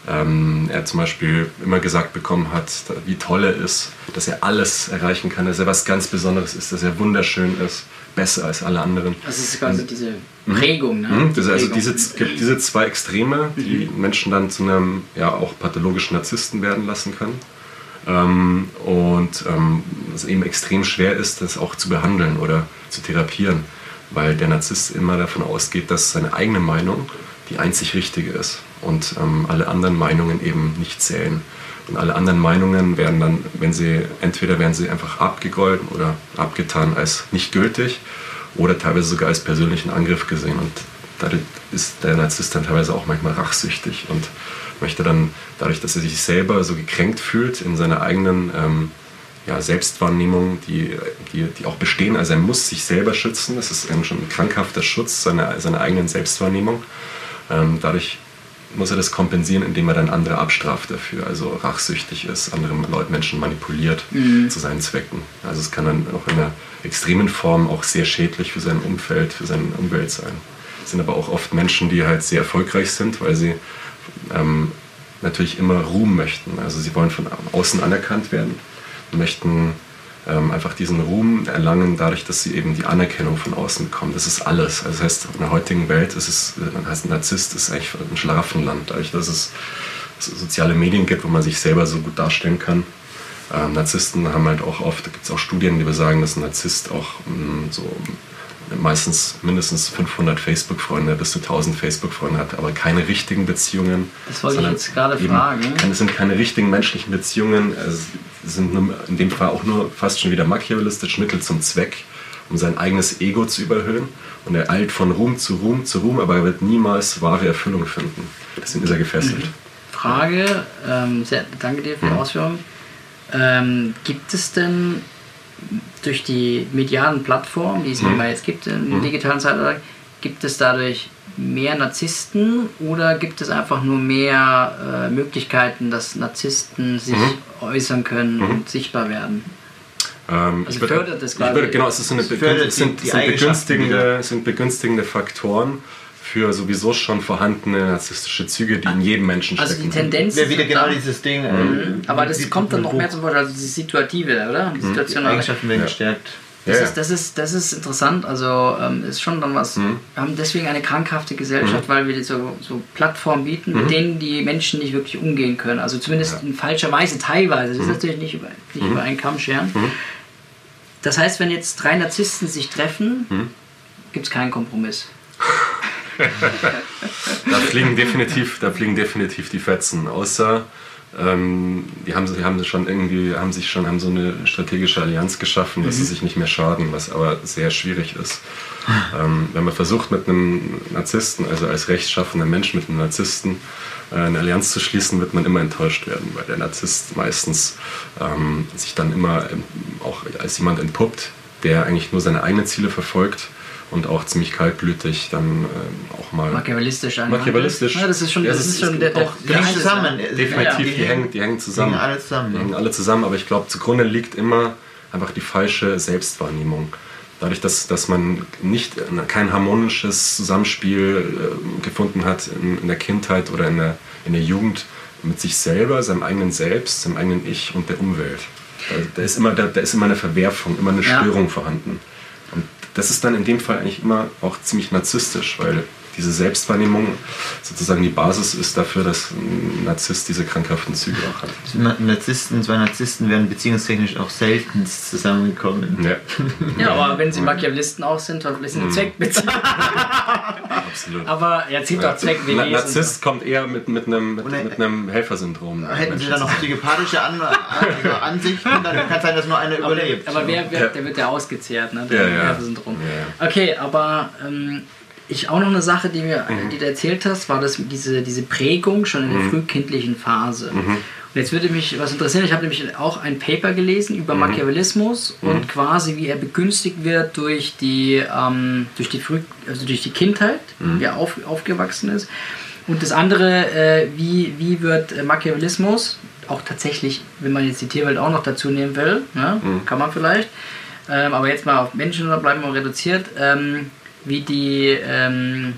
ähm, er zum Beispiel immer gesagt bekommen hat, wie toll er ist, dass er alles erreichen kann, dass er was ganz Besonderes ist, dass er wunderschön ist, besser als alle anderen. Das ist quasi diese Prägung. Ne? Mhm, das, also Prägung. diese, es gibt diese zwei Extreme, die Menschen dann zu einem ja auch pathologischen Narzissten werden lassen können. Ähm, und ähm, es eben extrem schwer ist, das auch zu behandeln oder zu therapieren, weil der Narzisst immer davon ausgeht, dass seine eigene Meinung die einzig richtige ist und ähm, alle anderen Meinungen eben nicht zählen. Und alle anderen Meinungen werden dann, wenn sie, entweder werden sie einfach abgegolten oder abgetan als nicht gültig oder teilweise sogar als persönlichen Angriff gesehen. Und dadurch ist der Narzisst dann teilweise auch manchmal rachsüchtig und möchte dann, dadurch, dass er sich selber so gekränkt fühlt in seiner eigenen ähm, ja, Selbstwahrnehmung, die, die, die auch bestehen, also er muss sich selber schützen, das ist eben schon ein krankhafter Schutz seiner, seiner eigenen Selbstwahrnehmung. Ähm, dadurch muss er das kompensieren, indem er dann andere abstraft dafür, also rachsüchtig ist, andere Leute, Menschen manipuliert zu seinen Zwecken. Also es kann dann auch in einer extremen Form auch sehr schädlich für sein Umfeld, für seine Umwelt sein. Es sind aber auch oft Menschen, die halt sehr erfolgreich sind, weil sie ähm, natürlich immer Ruhm möchten. Also sie wollen von außen anerkannt werden möchten ähm, einfach diesen Ruhm erlangen, dadurch, dass sie eben die Anerkennung von außen bekommen. Das ist alles. Also das heißt, in der heutigen Welt ist es, heißt ein Narzisst ist eigentlich ein Schlaraffenland, dadurch, dass es soziale Medien gibt, wo man sich selber so gut darstellen kann. Ähm, Narzissten haben halt auch oft, da gibt es auch Studien, die besagen, dass ein Narzisst auch mh, so meistens mindestens 500 Facebook-Freunde bis zu 1000 Facebook-Freunde hat, aber keine richtigen Beziehungen. Das wollte ich jetzt gerade fragen. keine- Es sind keine richtigen menschlichen Beziehungen, es sind nur, in dem Fall auch nur fast schon wieder machiavellistisch Mittel zum Zweck, um sein eigenes Ego zu überhöhen. Und er eilt von Ruhm zu Ruhm zu Ruhm, aber er wird niemals wahre Erfüllung finden. Deswegen ist er gefesselt. Frage, ähm, sehr, danke dir für die Mhm. Ausführung. Ähm, gibt es denn durch die medialen Plattformen, die es Mhm. immer jetzt gibt im digitalen Zeitalter, gibt es dadurch mehr Narzissten oder gibt es einfach nur mehr äh, Möglichkeiten, dass Narzissten sich Mhm. äußern können und sichtbar werden? Ähm, Also ich würde- fördert das ich würde, genau, es, ist so eine es fördert begün- es sind, begünstigende, sind begünstigende Faktoren für sowieso schon vorhandene narzisstische Züge, die in jedem Menschen Also stecken. die Tendenz Wäre wieder ist genau dieses Ding. Mhm. Aber das kommt dann noch mehr zum Vorteil, also die situative, oder? Die Die situationale. Eigenschaften werden Ja. gestärkt. Das, Ja, ist, das, ist, das ist interessant, also ähm, ist schon dann was. Mhm. Wir haben deswegen eine krankhafte Gesellschaft, weil wir so, so Plattformen bieten, mit denen die Menschen nicht wirklich umgehen können. Also zumindest Mhm. Ja. in falscher Weise teilweise. Das ist natürlich nicht über, nicht Mhm. über einen Kamm scheren. Das heißt, wenn jetzt drei Narzissten sich treffen, Mhm. gibt es keinen Kompromiss. Da fliegen definitiv, da fliegen definitiv die Fetzen. Außer ähm, die haben, sie haben schon irgendwie, haben sich schon, haben so eine strategische Allianz geschaffen, dass sie sich nicht mehr schaden, was aber sehr schwierig ist. Ähm, wenn man versucht mit einem Narzissten, also als rechtschaffender Mensch mit einem Narzissten, äh, eine Allianz zu schließen, wird man immer enttäuscht werden, weil der Narzisst meistens ähm, sich dann immer ähm, auch als jemand entpuppt, der eigentlich nur seine eigenen Ziele verfolgt und auch ziemlich kaltblütig dann ähm, auch mal Machiavellistisch ein. Machiavellistisch. Ja, das ist schon, Ja, das es ist schon der, der, auch hängen Geist- zusammen. Definitiv, Ja, die, hängen, die hängen zusammen. Die hängen alle zusammen, Die hängen alle zusammen, aber ich glaube, zugrunde liegt immer einfach die falsche Selbstwahrnehmung. Dadurch, dass, dass man nicht kein harmonisches Zusammenspiel äh, gefunden hat in, in der Kindheit oder in der, in der Jugend mit sich selber, seinem eigenen Selbst, seinem eigenen Ich und der Umwelt. Da, da, ist, immer, da, da ist immer eine Verwerfung, immer eine. Störung vorhanden. Das ist dann in dem Fall eigentlich immer auch ziemlich narzisstisch, weil diese Selbstwahrnehmung sozusagen die Basis ist dafür, dass ein Narzisst diese krankhaften Züge auch hat. Na- Narzissten, zwei Narzissten wären beziehungstechnisch auch selten zusammengekommen. Ja, Ja, aber wenn sie Machiavellisten auch sind, Mhm. sind sie Zweckbezahlt. absolut. Aber er zieht doch Zweck wie Na, Narzisst kommt eher mit, mit, einem, mit, mit einem Helfersyndrom. Hätten sie dann noch psychopathische An also Ansichten, dann kann es sein, dass nur einer Aber, überlebt. aber wer wird, Ja. der wird ja ausgezehrt, ne? Ja, ja. Syndrom. Ja, Okay, aber ähm, ich auch noch eine Sache, die, mir, Mhm. die du erzählt hast, war das diese, diese Prägung schon in der frühkindlichen Phase. Mhm. Und jetzt würde mich was interessieren, ich habe nämlich auch ein Paper gelesen über Mhm. Machiavellismus und quasi wie er begünstigt wird durch die, ähm, durch die, früh, also durch die Kindheit, Mhm. wie er auf, aufgewachsen ist. Und das andere, äh, wie, wie wird Machiavellismus auch tatsächlich, wenn man jetzt die Tierwelt auch noch dazu nehmen will, ne, Mhm. kann man vielleicht, ähm, aber jetzt mal auf Menschen bleiben wir reduziert, ähm, wie die, ähm,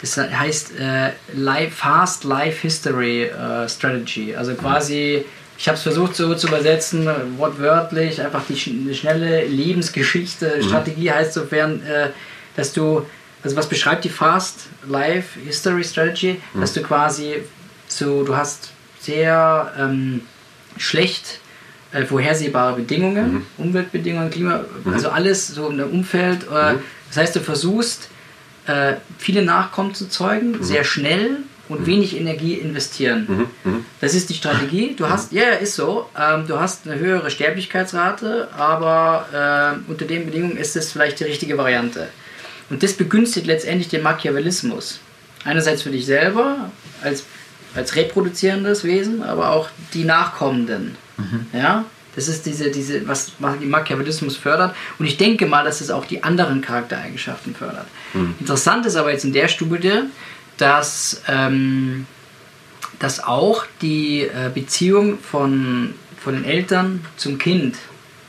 das heißt äh, Life, Fast Life History äh, Strategy. Also quasi, ich habe es versucht so zu übersetzen, wortwörtlich, einfach die, sch schnelle Lebensgeschichte. Strategie heißt sofern, äh, dass du, also was beschreibt die Fast Life History Strategy, dass du quasi so, du hast sehr ähm, schlecht äh, vorhersehbare Bedingungen, Umweltbedingungen, Klima, also alles so im Umfeld. Äh, Das heißt, du versuchst, äh, viele Nachkommen zu zeugen, sehr schnell und wenig Energie investieren. Das ist die Strategie. Du hast, ja, ja, ist so. Ähm, du hast eine höhere Sterblichkeitsrate, aber äh, unter den Bedingungen ist es vielleicht die richtige Variante. Und das begünstigt letztendlich den Machiavellismus. Einerseits für dich selber als, als reproduzierendes Wesen, aber auch die Nachkommenden. Ja, das ist diese, diese, was Machiavellismus fördert. Und ich denke mal, dass es auch die anderen Charaktereigenschaften fördert. Interessant ist aber jetzt in der Studie, dass, ähm, dass auch die äh, Beziehung von, von den Eltern zum Kind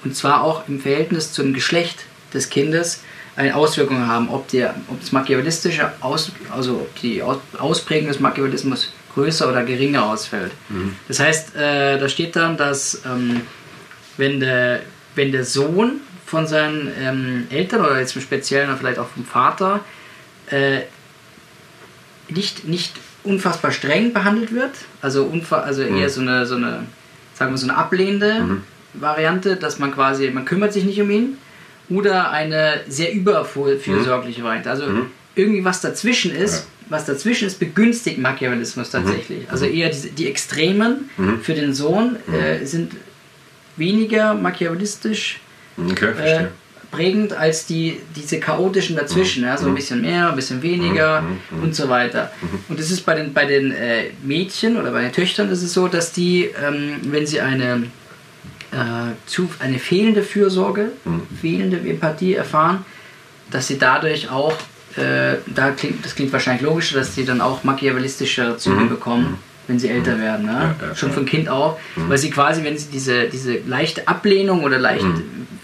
und zwar auch im Verhältnis zum Geschlecht des Kindes eine Auswirkung haben, ob, der, ob das machiavellistische Aus, also ob die Aus, Ausprägung des Machiavellismus größer oder geringer ausfällt. Das heißt, äh, da steht dann, dass ähm, wenn, der, wenn der Sohn von seinen ähm, Eltern oder jetzt im Speziellen vielleicht auch vom Vater äh, nicht, nicht unfassbar streng behandelt wird, also, unfa also eher so eine, so eine, sagen wir so eine ablehnende Variante, dass man quasi, man kümmert sich nicht um ihn, oder eine sehr überfürsorgliche Variante. Also irgendwie was dazwischen ist, was dazwischen ist, begünstigt Machiavellismus tatsächlich. Also eher die, die Extremen für den Sohn äh, sind weniger machiavellistisch Okay, äh, prägend als die, diese chaotischen dazwischen, ja, so ein bisschen mehr, ein bisschen weniger und so weiter. Und es ist bei den, bei den äh, Mädchen oder bei den Töchtern ist es so, dass die, ähm, wenn sie eine, äh, zu, eine fehlende Fürsorge, fehlende Empathie erfahren, dass sie dadurch auch, äh, da klingt, das klingt wahrscheinlich logischer, dass sie dann auch machiavellistische Züge bekommen. Wenn sie älter werden. Ne? Ja, ja, Schon von Kind auf, weil sie quasi, wenn sie diese, diese leichte Ablehnung oder leicht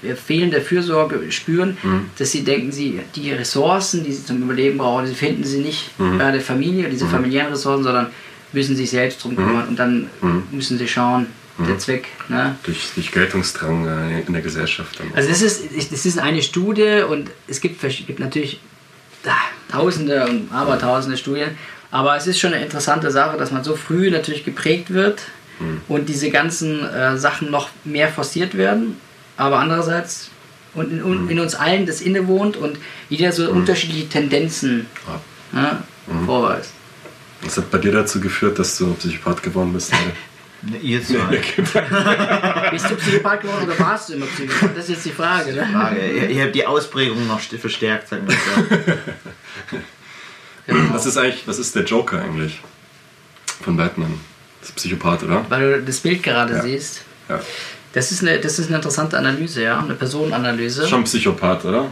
äh, fehlende Fürsorge spüren, dass sie denken, sie die Ressourcen, die sie zum Überleben brauchen, sie finden sie nicht bei der Familie, diese familiären Ressourcen, sondern müssen sich selbst drum kümmern und dann müssen sie schauen, der Zweck. Ne? Durch, durch Geltungsdrang äh, in der Gesellschaft. Also das ist, das ist eine Studie und es gibt, gibt natürlich ah, tausende und abertausende Studien, aber es ist schon eine interessante Sache, dass man so früh natürlich geprägt wird und diese ganzen äh, Sachen noch mehr forciert werden, aber andererseits und in, in uns allen das innewohnt und jeder so unterschiedliche Tendenzen Ja. ne, vorweist. Das hat bei dir dazu geführt, dass du Psychopath geworden bist. Ne, Ihr zwei. Bist du Psychopath geworden oder warst du immer Psychopath? Das ist jetzt die Frage. Ne? Frage. Ihr, ihr habt die Ausprägung noch st- verstärkt, sagen wir so. Was ist eigentlich, was ist der Joker eigentlich von Batman? Das ist Psychopath, oder? Weil du das Bild gerade Ja. siehst. Ja. Das ist, eine, das ist eine interessante Analyse, ja, eine Personenanalyse. Schon Psychopath, oder?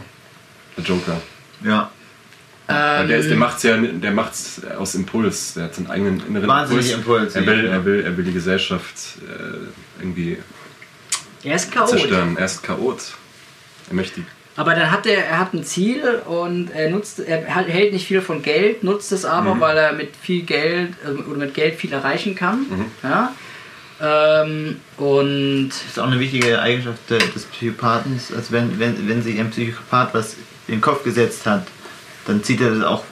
Der Joker. Ja. Weil der, ist, der Ähm, macht's ja, der macht's aus Impuls. Der hat seinen eigenen inneren Wahnsinnig Impuls, Er will, ja. er will, er will die Gesellschaft äh, irgendwie er ist Chaot. zerstören. Er ist Chaot. Er möchte die Aber dann hat er, er hat ein Ziel und er nutzt, er hält nicht viel von Geld, nutzt es Mhm. aber, weil er mit viel Geld ähm, oder mit Geld viel erreichen kann. Mhm. Ja. Ähm, und Das ist auch eine wichtige Eigenschaft de- des Psychopathen. Also wenn, wenn, wenn sich ein Psychopath was in den Kopf gesetzt hat, dann zieht er das auch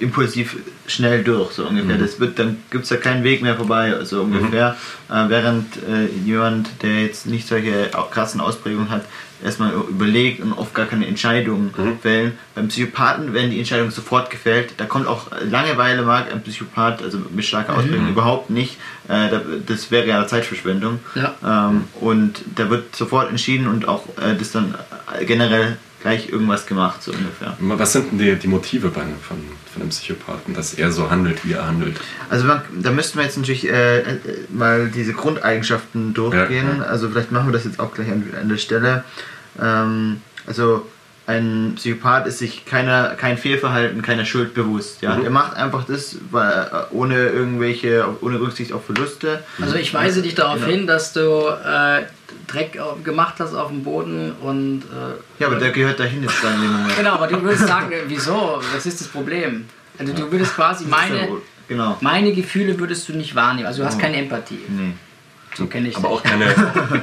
impulsiv schnell durch, so ungefähr. Mhm. Das wird, dann gibt es da keinen Weg mehr vorbei, so ungefähr. Äh, während äh, jemand, der jetzt nicht solche krassen Ausprägungen hat, erstmal überlegt und oft gar keine Entscheidungen Mhm. fällen. Beim Psychopathen werden die Entscheidungen sofort gefällt. Da kommt auch Langeweile mag ein Psychopath, also mit starker Ausprägung Mhm. überhaupt nicht. Äh, da, das wäre ja Zeitverschwendung. Ja. Ähm, und da wird sofort entschieden und auch äh, das dann generell gleich irgendwas gemacht, so ungefähr. Was sind denn die, die Motive bei, von, von einem Psychopathen, dass er so handelt, wie er handelt? Also man, da müssten wir jetzt natürlich äh, äh, mal diese Grundeigenschaften durchgehen. Ja. Also vielleicht machen wir das jetzt auch gleich an, an der Stelle. Ähm, also ein Psychopath ist sich keiner, kein Fehlverhalten, keiner Schuld bewusst. Ja? Mhm. Er macht einfach das, weil, äh, ohne irgendwelche, ohne Rücksicht auf Verluste. also ich weise dich darauf Genau. hin, dass du äh, Dreck gemacht hast auf dem Boden und äh, Ja, aber der gehört dahin jetzt dann in dem Moment. genau, aber du würdest sagen, äh, wieso? Was ist das Problem? Also du würdest quasi meine, Genau. meine Gefühle würdest du nicht wahrnehmen. Also du hast keine Empathie. Nee. So kenne ich Aber dich. auch keine,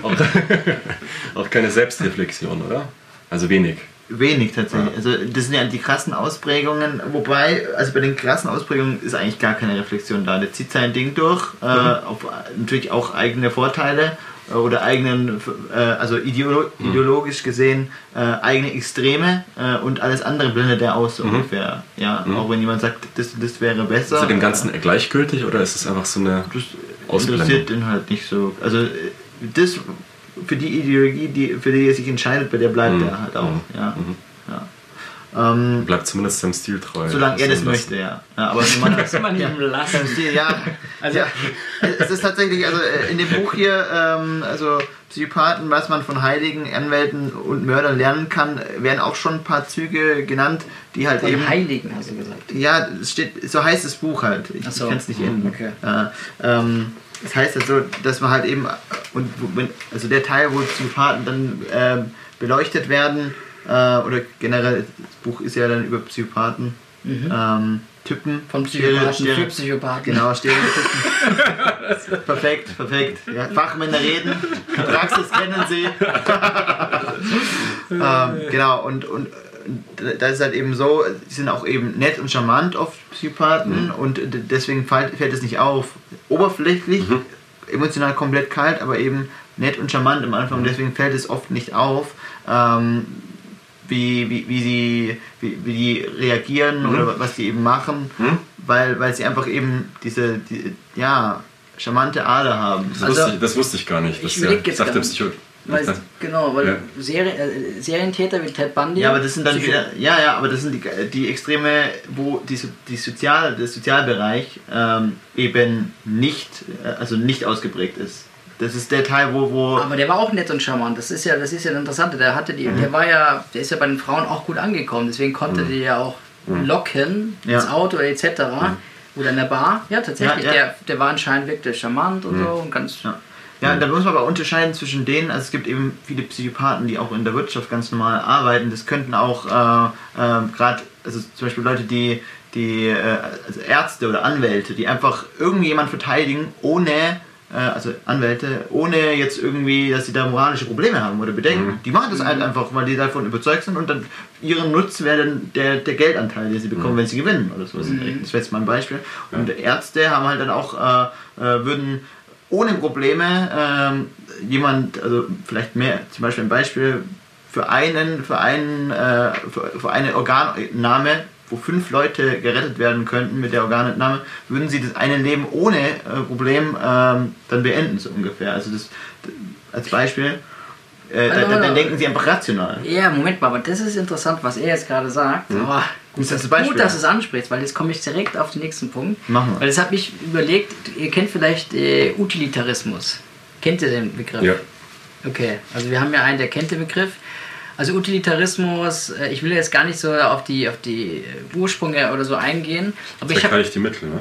auch, auch keine Selbstreflexion, oder? Also wenig. Wenig tatsächlich. Also das sind ja die krassen Ausprägungen, wobei, also bei den krassen Ausprägungen ist eigentlich gar keine Reflexion da. Der zieht sein Ding durch, äh, auf natürlich auch eigene Vorteile äh, oder eigenen, äh, also ideolo ideologisch gesehen, äh, eigene Extreme äh, und alles andere blendet er aus so ungefähr. Ja, auch wenn jemand sagt, das, das wäre besser. Ist er dem Ganzen gleichgültig oder ist es einfach so eine das Ausblendung? interessiert ihn halt nicht so. Also äh, das für die Ideologie, die, für die er sich entscheidet, bei der bleibt Mhm. er halt auch. Mhm. Ja. Ähm, Bleibt zumindest seinem Stil treu. solange er das lassen. möchte, ja. ja aber man, Muss man ja. ihm lassen. Ja, Also- ja, es ist tatsächlich, also äh, in dem Buch hier, ähm, also Psychopathen, was man von Heiligen, Anwälten und Mördern lernen kann, werden auch schon ein paar Züge genannt, die halt eben. Von Heiligen, hast du gesagt. Ja, es steht, so heißt das Buch halt. Ich, so. kann es nicht Mhm, enden. okay. Ja, ähm, das heißt also, dass man halt eben, und also der Teil, wo Psychopathen dann ähm, beleuchtet werden, äh, oder generell, das Buch ist ja dann über Psychopathen, ähm, Typen. Mhm. Von Psychopathen Stere- für Psychopathen. Genau, Stereotypen. perfekt, perfekt. Ja, Fachmänner reden, die Praxis kennen sie. ähm, genau, und, und das ist halt eben so, sie sind auch eben nett und charmant oft Psychopathen und d- deswegen fällt, fällt es nicht auf. Oberflächlich, emotional komplett kalt, aber eben nett und charmant am Anfang, deswegen fällt es oft nicht auf. Ähm, wie, wie, wie, sie, wie, wie die reagieren oder was die eben machen, weil, weil sie einfach eben diese, die, ja, charmante Ader haben. Das, Also, wusste ich, das wusste ich gar nicht. ich überleg der- jetzt sagt der gar Psycho. Weil, das- genau, weil Ja. Serien, äh, Serientäter wie Ted Bundy. Ja, aber das sind dann Psycho- wieder, ja, ja, aber das sind die, die Extreme, wo die, So- die Sozial, der Sozialbereich ähm, eben nicht, äh, also nicht ausgeprägt ist. Das ist der Teil, wo, wo Aber der war auch nett und charmant. Das ist ja, das ist ja das Interessante. Der hatte Mhm. die, der war ja, der ist ja bei den Frauen auch gut angekommen. Deswegen konnte der ja auch locken Mhm. Ja. ins Auto etc. Oder in der Bar. Ja, tatsächlich. Ja, ja. Der, der war anscheinend wirklich charmant und so und ganz. Ja. Ja, da muss man aber unterscheiden zwischen denen, also es gibt eben viele Psychopathen, die auch in der Wirtschaft ganz normal arbeiten. Das könnten auch äh, äh, gerade, also zum Beispiel Leute, die, die äh, also Ärzte oder Anwälte, die einfach irgendjemand verteidigen, ohne, also Anwälte, ohne jetzt irgendwie, dass sie da moralische Probleme haben oder Bedenken. Die machen das halt einfach, weil die davon überzeugt sind und dann ihren Nutz wäre dann der, der Geldanteil, den sie bekommen, wenn sie gewinnen oder sowas. Richtung. Das wäre jetzt mal ein Beispiel. Und Ärzte haben halt dann auch, äh, äh, würden ohne Probleme ähm, jemand, also vielleicht mehr, zum Beispiel ein Beispiel für einen, für einen, äh, für, für eine Organnahme, wo fünf Leute gerettet werden könnten mit der Organentnahme, würden sie das eine Leben ohne äh, Problem ähm, dann beenden, so ungefähr. Also das als Beispiel, äh, da, da, dann denken sie einfach rational. Ja, Moment mal, aber das ist interessant, was er jetzt gerade sagt. Aber Ist das ein gut, Beispiel? dass du es ansprichst, weil jetzt komme ich direkt auf den nächsten Punkt. Machen wir. Weil das habe ich überlegt, ihr kennt vielleicht äh, Utilitarismus. Kennt ihr den Begriff? Ja. Okay, also wir haben ja einen, der kennt den Begriff. Also Utilitarismus, äh, ich will jetzt gar nicht so auf die, auf die Ursprünge oder so eingehen, aber ich habe die Mittel, ne?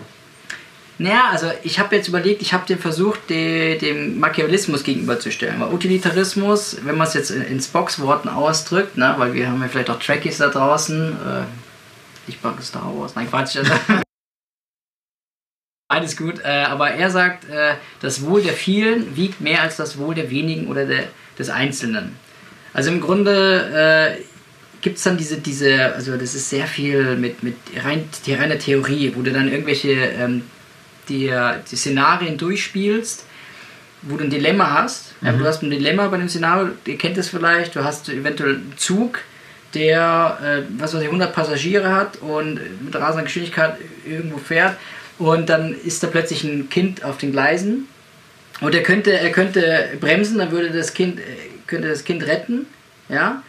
naja, also ich habe jetzt überlegt, ich habe den versucht, de, dem Machiavellismus gegenüberzustellen. Weil Utilitarismus, wenn man es jetzt in, in Spocks-Worten ausdrückt, ne, weil wir haben ja vielleicht auch Trekkies da draußen, äh, ich mag Star Wars, nein Quatsch. Also Beides gut, äh, aber er sagt, äh, das Wohl der vielen wiegt mehr als das Wohl der wenigen oder der, des Einzelnen. Also im Grunde äh, gibt es dann diese, diese, also das ist sehr viel mit, mit rein, die reine Theorie, wo du dann irgendwelche ähm, die, die Szenarien durchspielst, wo du ein Dilemma hast. Ja, du hast ein Dilemma bei dem Szenario, ihr kennt es vielleicht, du hast eventuell einen Zug, der, äh, was weiß ich, 100 Passagiere hat und mit rasender Geschwindigkeit irgendwo fährt und dann ist da plötzlich ein Kind auf den Gleisen und er könnte, er könnte bremsen, dann würde das Kind, äh, könnte das Kind retten, ja,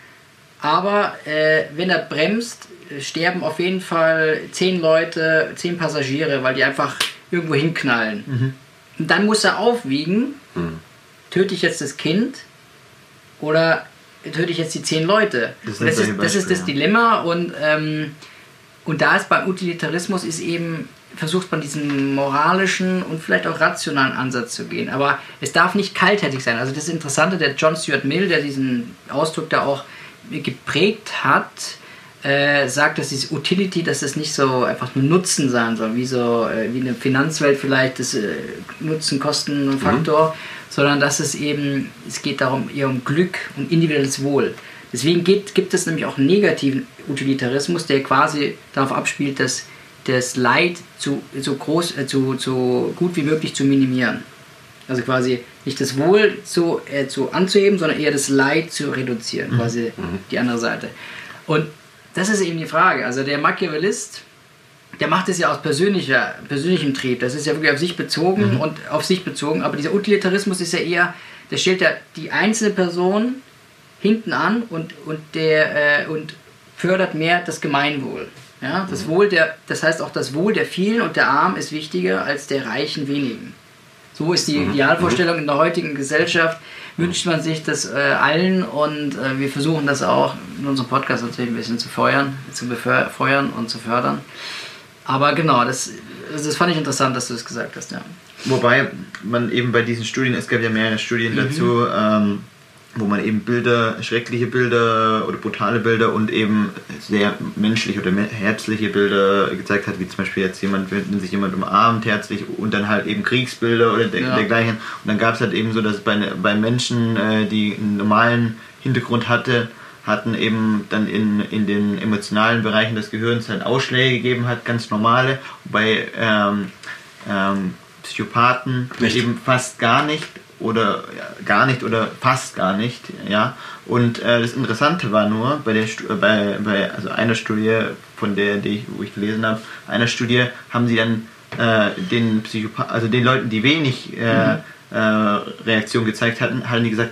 aber äh, wenn er bremst, sterben auf jeden Fall zehn Leute, zehn Passagiere, weil die einfach irgendwo hinknallen. Und dann muss er aufwiegen, Hm. töte ich jetzt das Kind oder töte ich jetzt die zehn Leute? Das Das, ist, das ist das Dilemma und, ähm, und da ist beim Utilitarismus ist eben, versucht man diesen moralischen und vielleicht auch rationalen Ansatz zu gehen. Aber es darf nicht kaltherzig sein. Also das Interessante, der John Stuart Mill, der diesen Ausdruck da auch geprägt hat, äh, sagt, dass diese Utility, dass das nicht so einfach nur Nutzen sein soll, wie so äh, wie eine Finanzwelt vielleicht das äh, Nutzen-Kosten-Faktor, sondern dass es eben, es geht darum eher um Glück und individuelles Wohl. Deswegen geht, gibt es nämlich auch einen negativen Utilitarismus, der quasi darauf abspielt, dass das Leid zu, so groß, äh, zu, so gut wie möglich zu minimieren. Also quasi nicht das Wohl zu, äh, zu anzuheben, sondern eher das Leid zu reduzieren, quasi die andere Seite. Und das ist eben die Frage. Also der Machiavellist, der macht es ja aus persönlicher, persönlichem Trieb. Das ist ja wirklich auf sich bezogen und auf sich bezogen. Aber dieser Utilitarismus ist ja eher, der stellt ja die einzelne Person hinten an und, und, der, äh, und fördert mehr das Gemeinwohl. Ja, das Wohl der, das heißt auch das Wohl der vielen und der Armen ist wichtiger als der reichen wenigen. So ist die Idealvorstellung in der heutigen Gesellschaft. Wünscht man sich das äh, allen und äh, wir versuchen das auch in unserem Podcast natürlich ein bisschen zu feuern, zu befeuern und zu fördern. Aber genau, das, das fand ich interessant, dass du das gesagt hast, ja. Wobei man eben bei diesen Studien, es gab ja mehrere Studien dazu, ähm, wo man eben Bilder, schreckliche Bilder oder brutale Bilder und eben sehr menschliche oder herzliche Bilder gezeigt hat, wie zum Beispiel jetzt jemand, wenn sich jemand umarmt, herzlich und dann halt eben Kriegsbilder oder der, Ja. dergleichen. Und dann gab es halt eben so, dass bei, bei Menschen, äh, die einen normalen Hintergrund hatte, hatten eben dann in, in den emotionalen Bereichen des Gehirns halt Ausschläge gegeben hat, ganz normale. Bei ähm, ähm, Psychopathen Nicht. eben fast gar nicht oder ja, gar nicht oder fast gar nicht, ja. Und äh, das Interessante war nur bei der Stu- bei, bei also einer Studie, von der die ich, wo ich gelesen habe, einer Studie haben sie dann äh, den Psychopath, also den Leuten, die wenig äh, äh, Reaktion gezeigt hatten, haben die gesagt,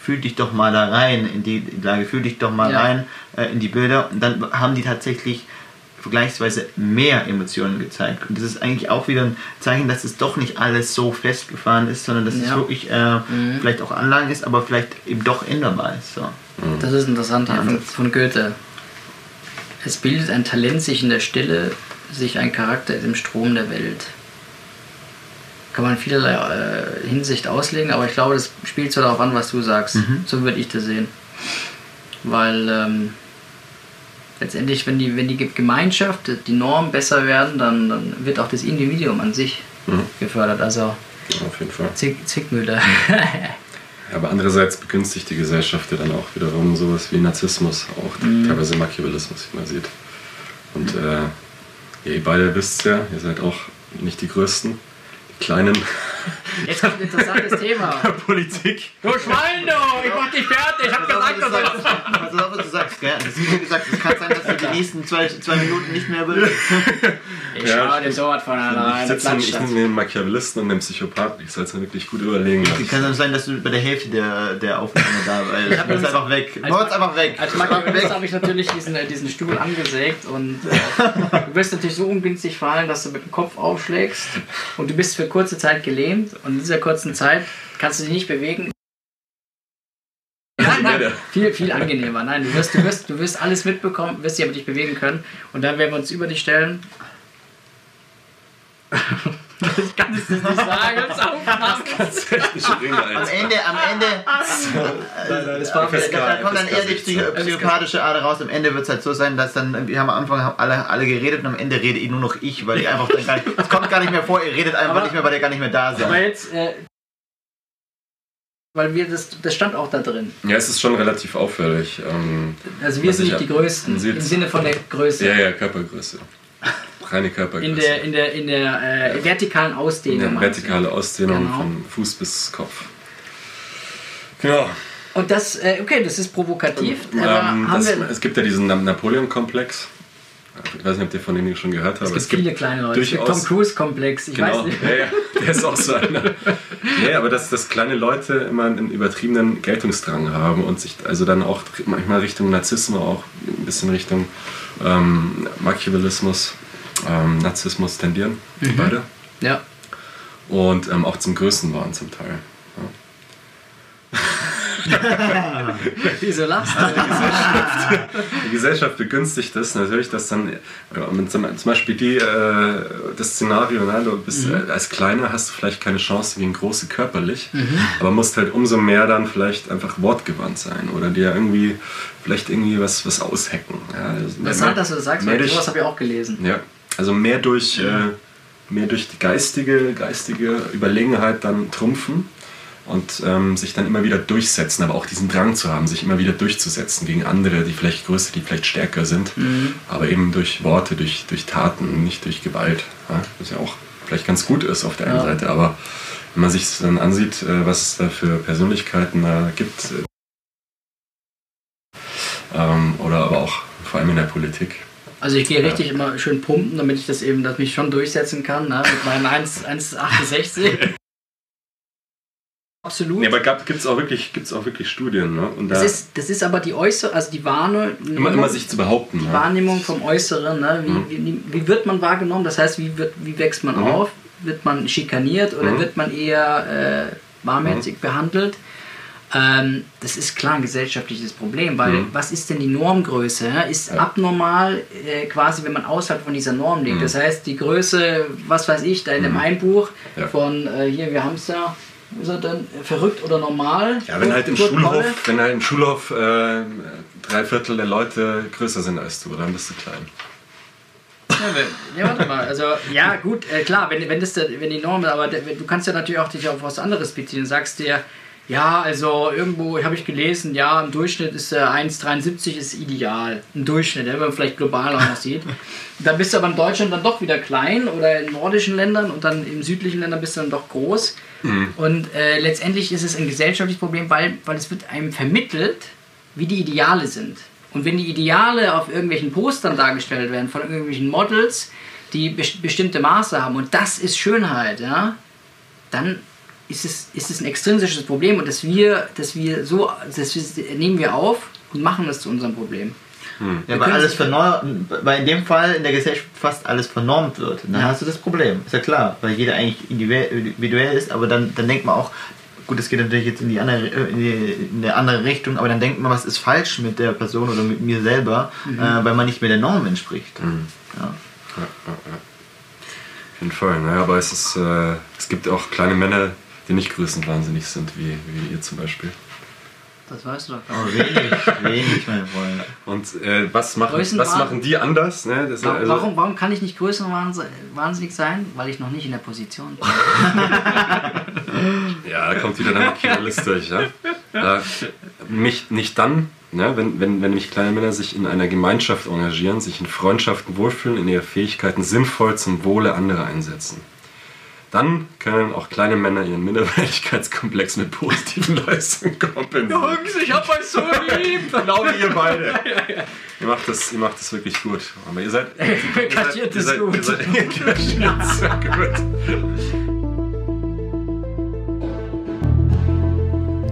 fühl dich doch mal da rein in die Lage, fühl dich doch mal Ja. rein äh, in die Bilder und dann haben die tatsächlich vergleichsweise mehr Emotionen gezeigt. Und das ist eigentlich auch wieder ein Zeichen, dass es doch nicht alles so festgefahren ist, sondern dass es Ja. wirklich äh, vielleicht auch Anlagen ist, aber vielleicht eben doch änderbar ist. So. Das ist interessant hier von, von Goethe. Es bildet ein Talent sich in der Stille sich ein Charakter im Strom der Welt? Kann man in vielerlei äh, Hinsicht auslegen, aber ich glaube, das spielt so darauf an, was du sagst. Mhm. So würde ich das sehen. Weil ähm, letztendlich, wenn die, wenn die Gemeinschaft, die Norm besser werden, dann, dann wird auch das Individuum an sich Mhm. gefördert. Also Ja, auf jeden Fall. Zick, Zickmühle. Aber andererseits begünstigt die Gesellschaft ja dann auch wiederum sowas wie Narzissmus, auch Mhm. teilweise Machiavellismus, wie man sieht. Und äh, ihr beide wisst ja, ihr seid auch nicht die Größten, die Kleinen. Jetzt kommt ein interessantes Thema. Politik. Du Schwein, du! Ich mach dich fertig! Ich hab gesagt, was du du sollst. sagst. Pass auf, was du sagst, gell? Das ist wie gesagt, es kann sein, dass du die nächsten zwei, zwei Minuten nicht mehr willst. Ich Ja, schau dir so was von Ich alleine. sitze ich das. nehme den Machiavellisten und den Psychopathen. Ich soll es mir wirklich gut überlegen. Es kann dann sein, dass du bei der Hälfte der, der Aufnahme da weil Ich hab übrigens- einfach weg. als einfach weg. Als Machiavellist habe ich natürlich diesen, äh, diesen Stuhl angesägt und äh, du wirst natürlich so ungünstig fallen, dass du mit dem Kopf aufschlägst und du bist für kurze Zeit gelähmt und in dieser kurzen Zeit kannst du dich nicht bewegen. Nein, nein, viel, viel angenehmer. Nein, du wirst, du, wirst, du wirst alles mitbekommen, wirst dich aber nicht bewegen können und dann werden wir uns über dich stellen. Ich kann es nicht sagen. Am Ende, am Ende, Das war FSK, da kommt dann eher die psychopathische Ader raus. Am Ende wird es halt so sein, dass dann, wir haben am Anfang haben alle, alle geredet und am Ende rede ich nur noch ich, weil ich einfach dann gar nicht, es kommt gar nicht mehr vor, ihr redet einfach Aber- nicht mehr, weil ihr gar nicht mehr da Aber seid. jetzt, äh, weil wir das, das stand auch da drin. Ja, es ist schon relativ auffällig. Ähm, Also wir sind ich nicht die Größten im Sinne von der Größe. ja, ja, Körpergröße. Reine Körpergröße. In der, in der, in der äh, vertikalen Ausdehnung. Eine meinst du? vertikale Ausdehnung Genau. von Fuß bis Kopf. Genau. Und das, äh, okay, das ist provokativ. aber Ähm, das, es gibt ja diesen Na- Napoleon-Komplex. Ich weiß nicht, ob ihr von dem schon gehört habt. es gibt viele kleine Leute. Durchaus- Tom Cruise-Komplex. Ich Genau, weiß nicht. ja, ja, der ist auch so einer. nee, aber dass, dass kleine Leute immer einen übertriebenen Geltungsdrang haben und sich also dann auch manchmal Richtung Narzissmus, auch ein bisschen Richtung ähm, Machiavellismus, ähm, Narzissmus tendieren, Mhm. beide. Ja. Und ähm, auch zum Größenwahn zum Teil. Wieso lachst du? Die Gesellschaft begünstigt das natürlich, dass dann zum, Beispiel die, äh, das Szenario, ne, du bist Mhm. äh, als Kleiner hast du vielleicht keine Chance gegen Große körperlich, aber musst halt umso mehr dann vielleicht einfach wortgewandt sein oder dir irgendwie vielleicht irgendwie was, was aushacken. Ja, also Interessant, dass du das sagst, weil sowas habe ich auch gelesen. ja, also mehr durch, äh, mehr durch die geistige, geistige Überlegenheit dann trumpfen und ähm, sich dann immer wieder durchsetzen, aber auch diesen Drang zu haben, sich immer wieder durchzusetzen gegen andere, die vielleicht größer, die vielleicht stärker sind, Mhm. aber eben durch Worte, durch, durch Taten, nicht durch Gewalt. Ja? Was ja auch vielleicht ganz gut ist auf der einen Ja. Seite, aber wenn man sich dann ansieht, äh, was es da für Persönlichkeiten da gibt, äh, ähm, oder aber auch vor allem in der Politik, Also ich gehe richtig immer schön pumpen, damit ich das eben, dass mich schon durchsetzen kann, ne? mit meinen 1 1,68. Absolut. Nee, aber gibt es auch, wirklich- gibt's auch wirklich Studien, ne? Und da das, ist, das ist aber die äußere, also die Wahrnehmung, immer, immer sich zu behaupten. die Ne? Wahrnehmung vom Äußeren. Ne? Wie, Mhm. wie, wie wird man wahrgenommen? Das heißt, wie, wird, wie wächst man Mhm. auf? Wird man schikaniert oder Mhm. wird man eher äh, warmherzig behandelt? Ähm, das ist klar ein gesellschaftliches Problem, weil Mhm. was ist denn die Normgröße? ja? Ist Ja. abnormal äh, quasi, wenn man außerhalb von dieser Norm liegt. Mhm. Das heißt, die Größe, was weiß ich, da in dem Mhm. Einbuch Ja. von äh, hier, wir haben es ja, ist er denn verrückt oder normal? Ja, wenn halt im? Schulhof, wenn halt im Schulhof äh, drei Viertel der Leute größer sind als du, dann bist du klein. Ja, warte mal. Also, ja, gut, äh, klar, wenn, wenn, das wenn die Norm ist, aber du kannst ja natürlich auch dich auf was anderes beziehen. Du sagst dir, ja, also irgendwo habe ich gelesen, ja, im Durchschnitt ist äh, 1,73 ist ideal. Im Durchschnitt, wenn man vielleicht global auch noch sieht. Dann bist du aber in Deutschland dann doch wieder klein oder in nordischen Ländern und dann in südlichen Ländern bist du dann doch groß. Und äh, letztendlich ist es ein gesellschaftliches Problem, weil, weil es wird einem vermittelt, wie die Ideale sind. Und wenn die Ideale auf irgendwelchen Postern dargestellt werden von irgendwelchen Models, die bes- bestimmte Maße haben und das ist Schönheit, ja, dann ist es, ist es ein extrinsisches Problem und dass wir, dass wir so, das nehmen wir auf und machen das zu unserem Problem. Ja, weil alles vernormt, weil in dem Fall in der Gesellschaft fast alles vernormt wird. Dann Ja. hast du das Problem. Ist ja klar, weil jeder eigentlich individuell ist, aber dann, dann denkt man auch, gut, das geht natürlich jetzt in die andere, in die, in eine andere Richtung, aber dann denkt man, was ist falsch mit der Person oder mit mir selber, Mhm. äh, weil man nicht mehr der Norm entspricht. Ja. Ja, ja, ja. jeden Fall. Naja, aber es, ist, äh, es gibt auch kleine Männer, die nicht größenwahnsinnig sind, wie, wie ihr zum Beispiel. Das weißt du doch gar Aber nicht. wenig, wenig, mein Freund. Und äh, was, machen, was machen die anders? Ne? Das, Warum, also- warum, warum kann ich nicht größenwahnsinnig sein? Weil ich noch nicht in der Position bin. Ja, da kommt wieder der Machiavellist durch. Ja? Äh, mich, nicht dann, ne, wenn, wenn, wenn nämlich kleine Männer sich in einer Gemeinschaft engagieren, sich in Freundschaften wohlfühlen, in ihre Fähigkeiten sinnvoll zum Wohle anderer einsetzen. Dann können auch kleine Männer ihren Minderwertigkeitskomplex mit positiven Leistungen kompensieren. ich hab euch so lieb! Genau wie ihr beide. Ihr macht das, ihr macht das wirklich gut. Aber ihr seid. Kaschiert es gut. Ihr seid, kaschiert sehr gut.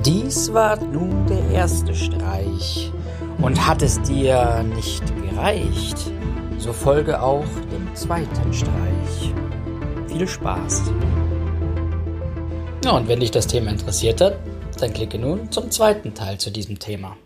Dies war nun der erste Streich. Und hat es dir nicht gereicht, so folge auch dem zweiten Streich. Viel Spaß. Ja, und wenn dich das Thema interessiert hat, dann klicke nun zum zweiten Teil zu diesem Thema.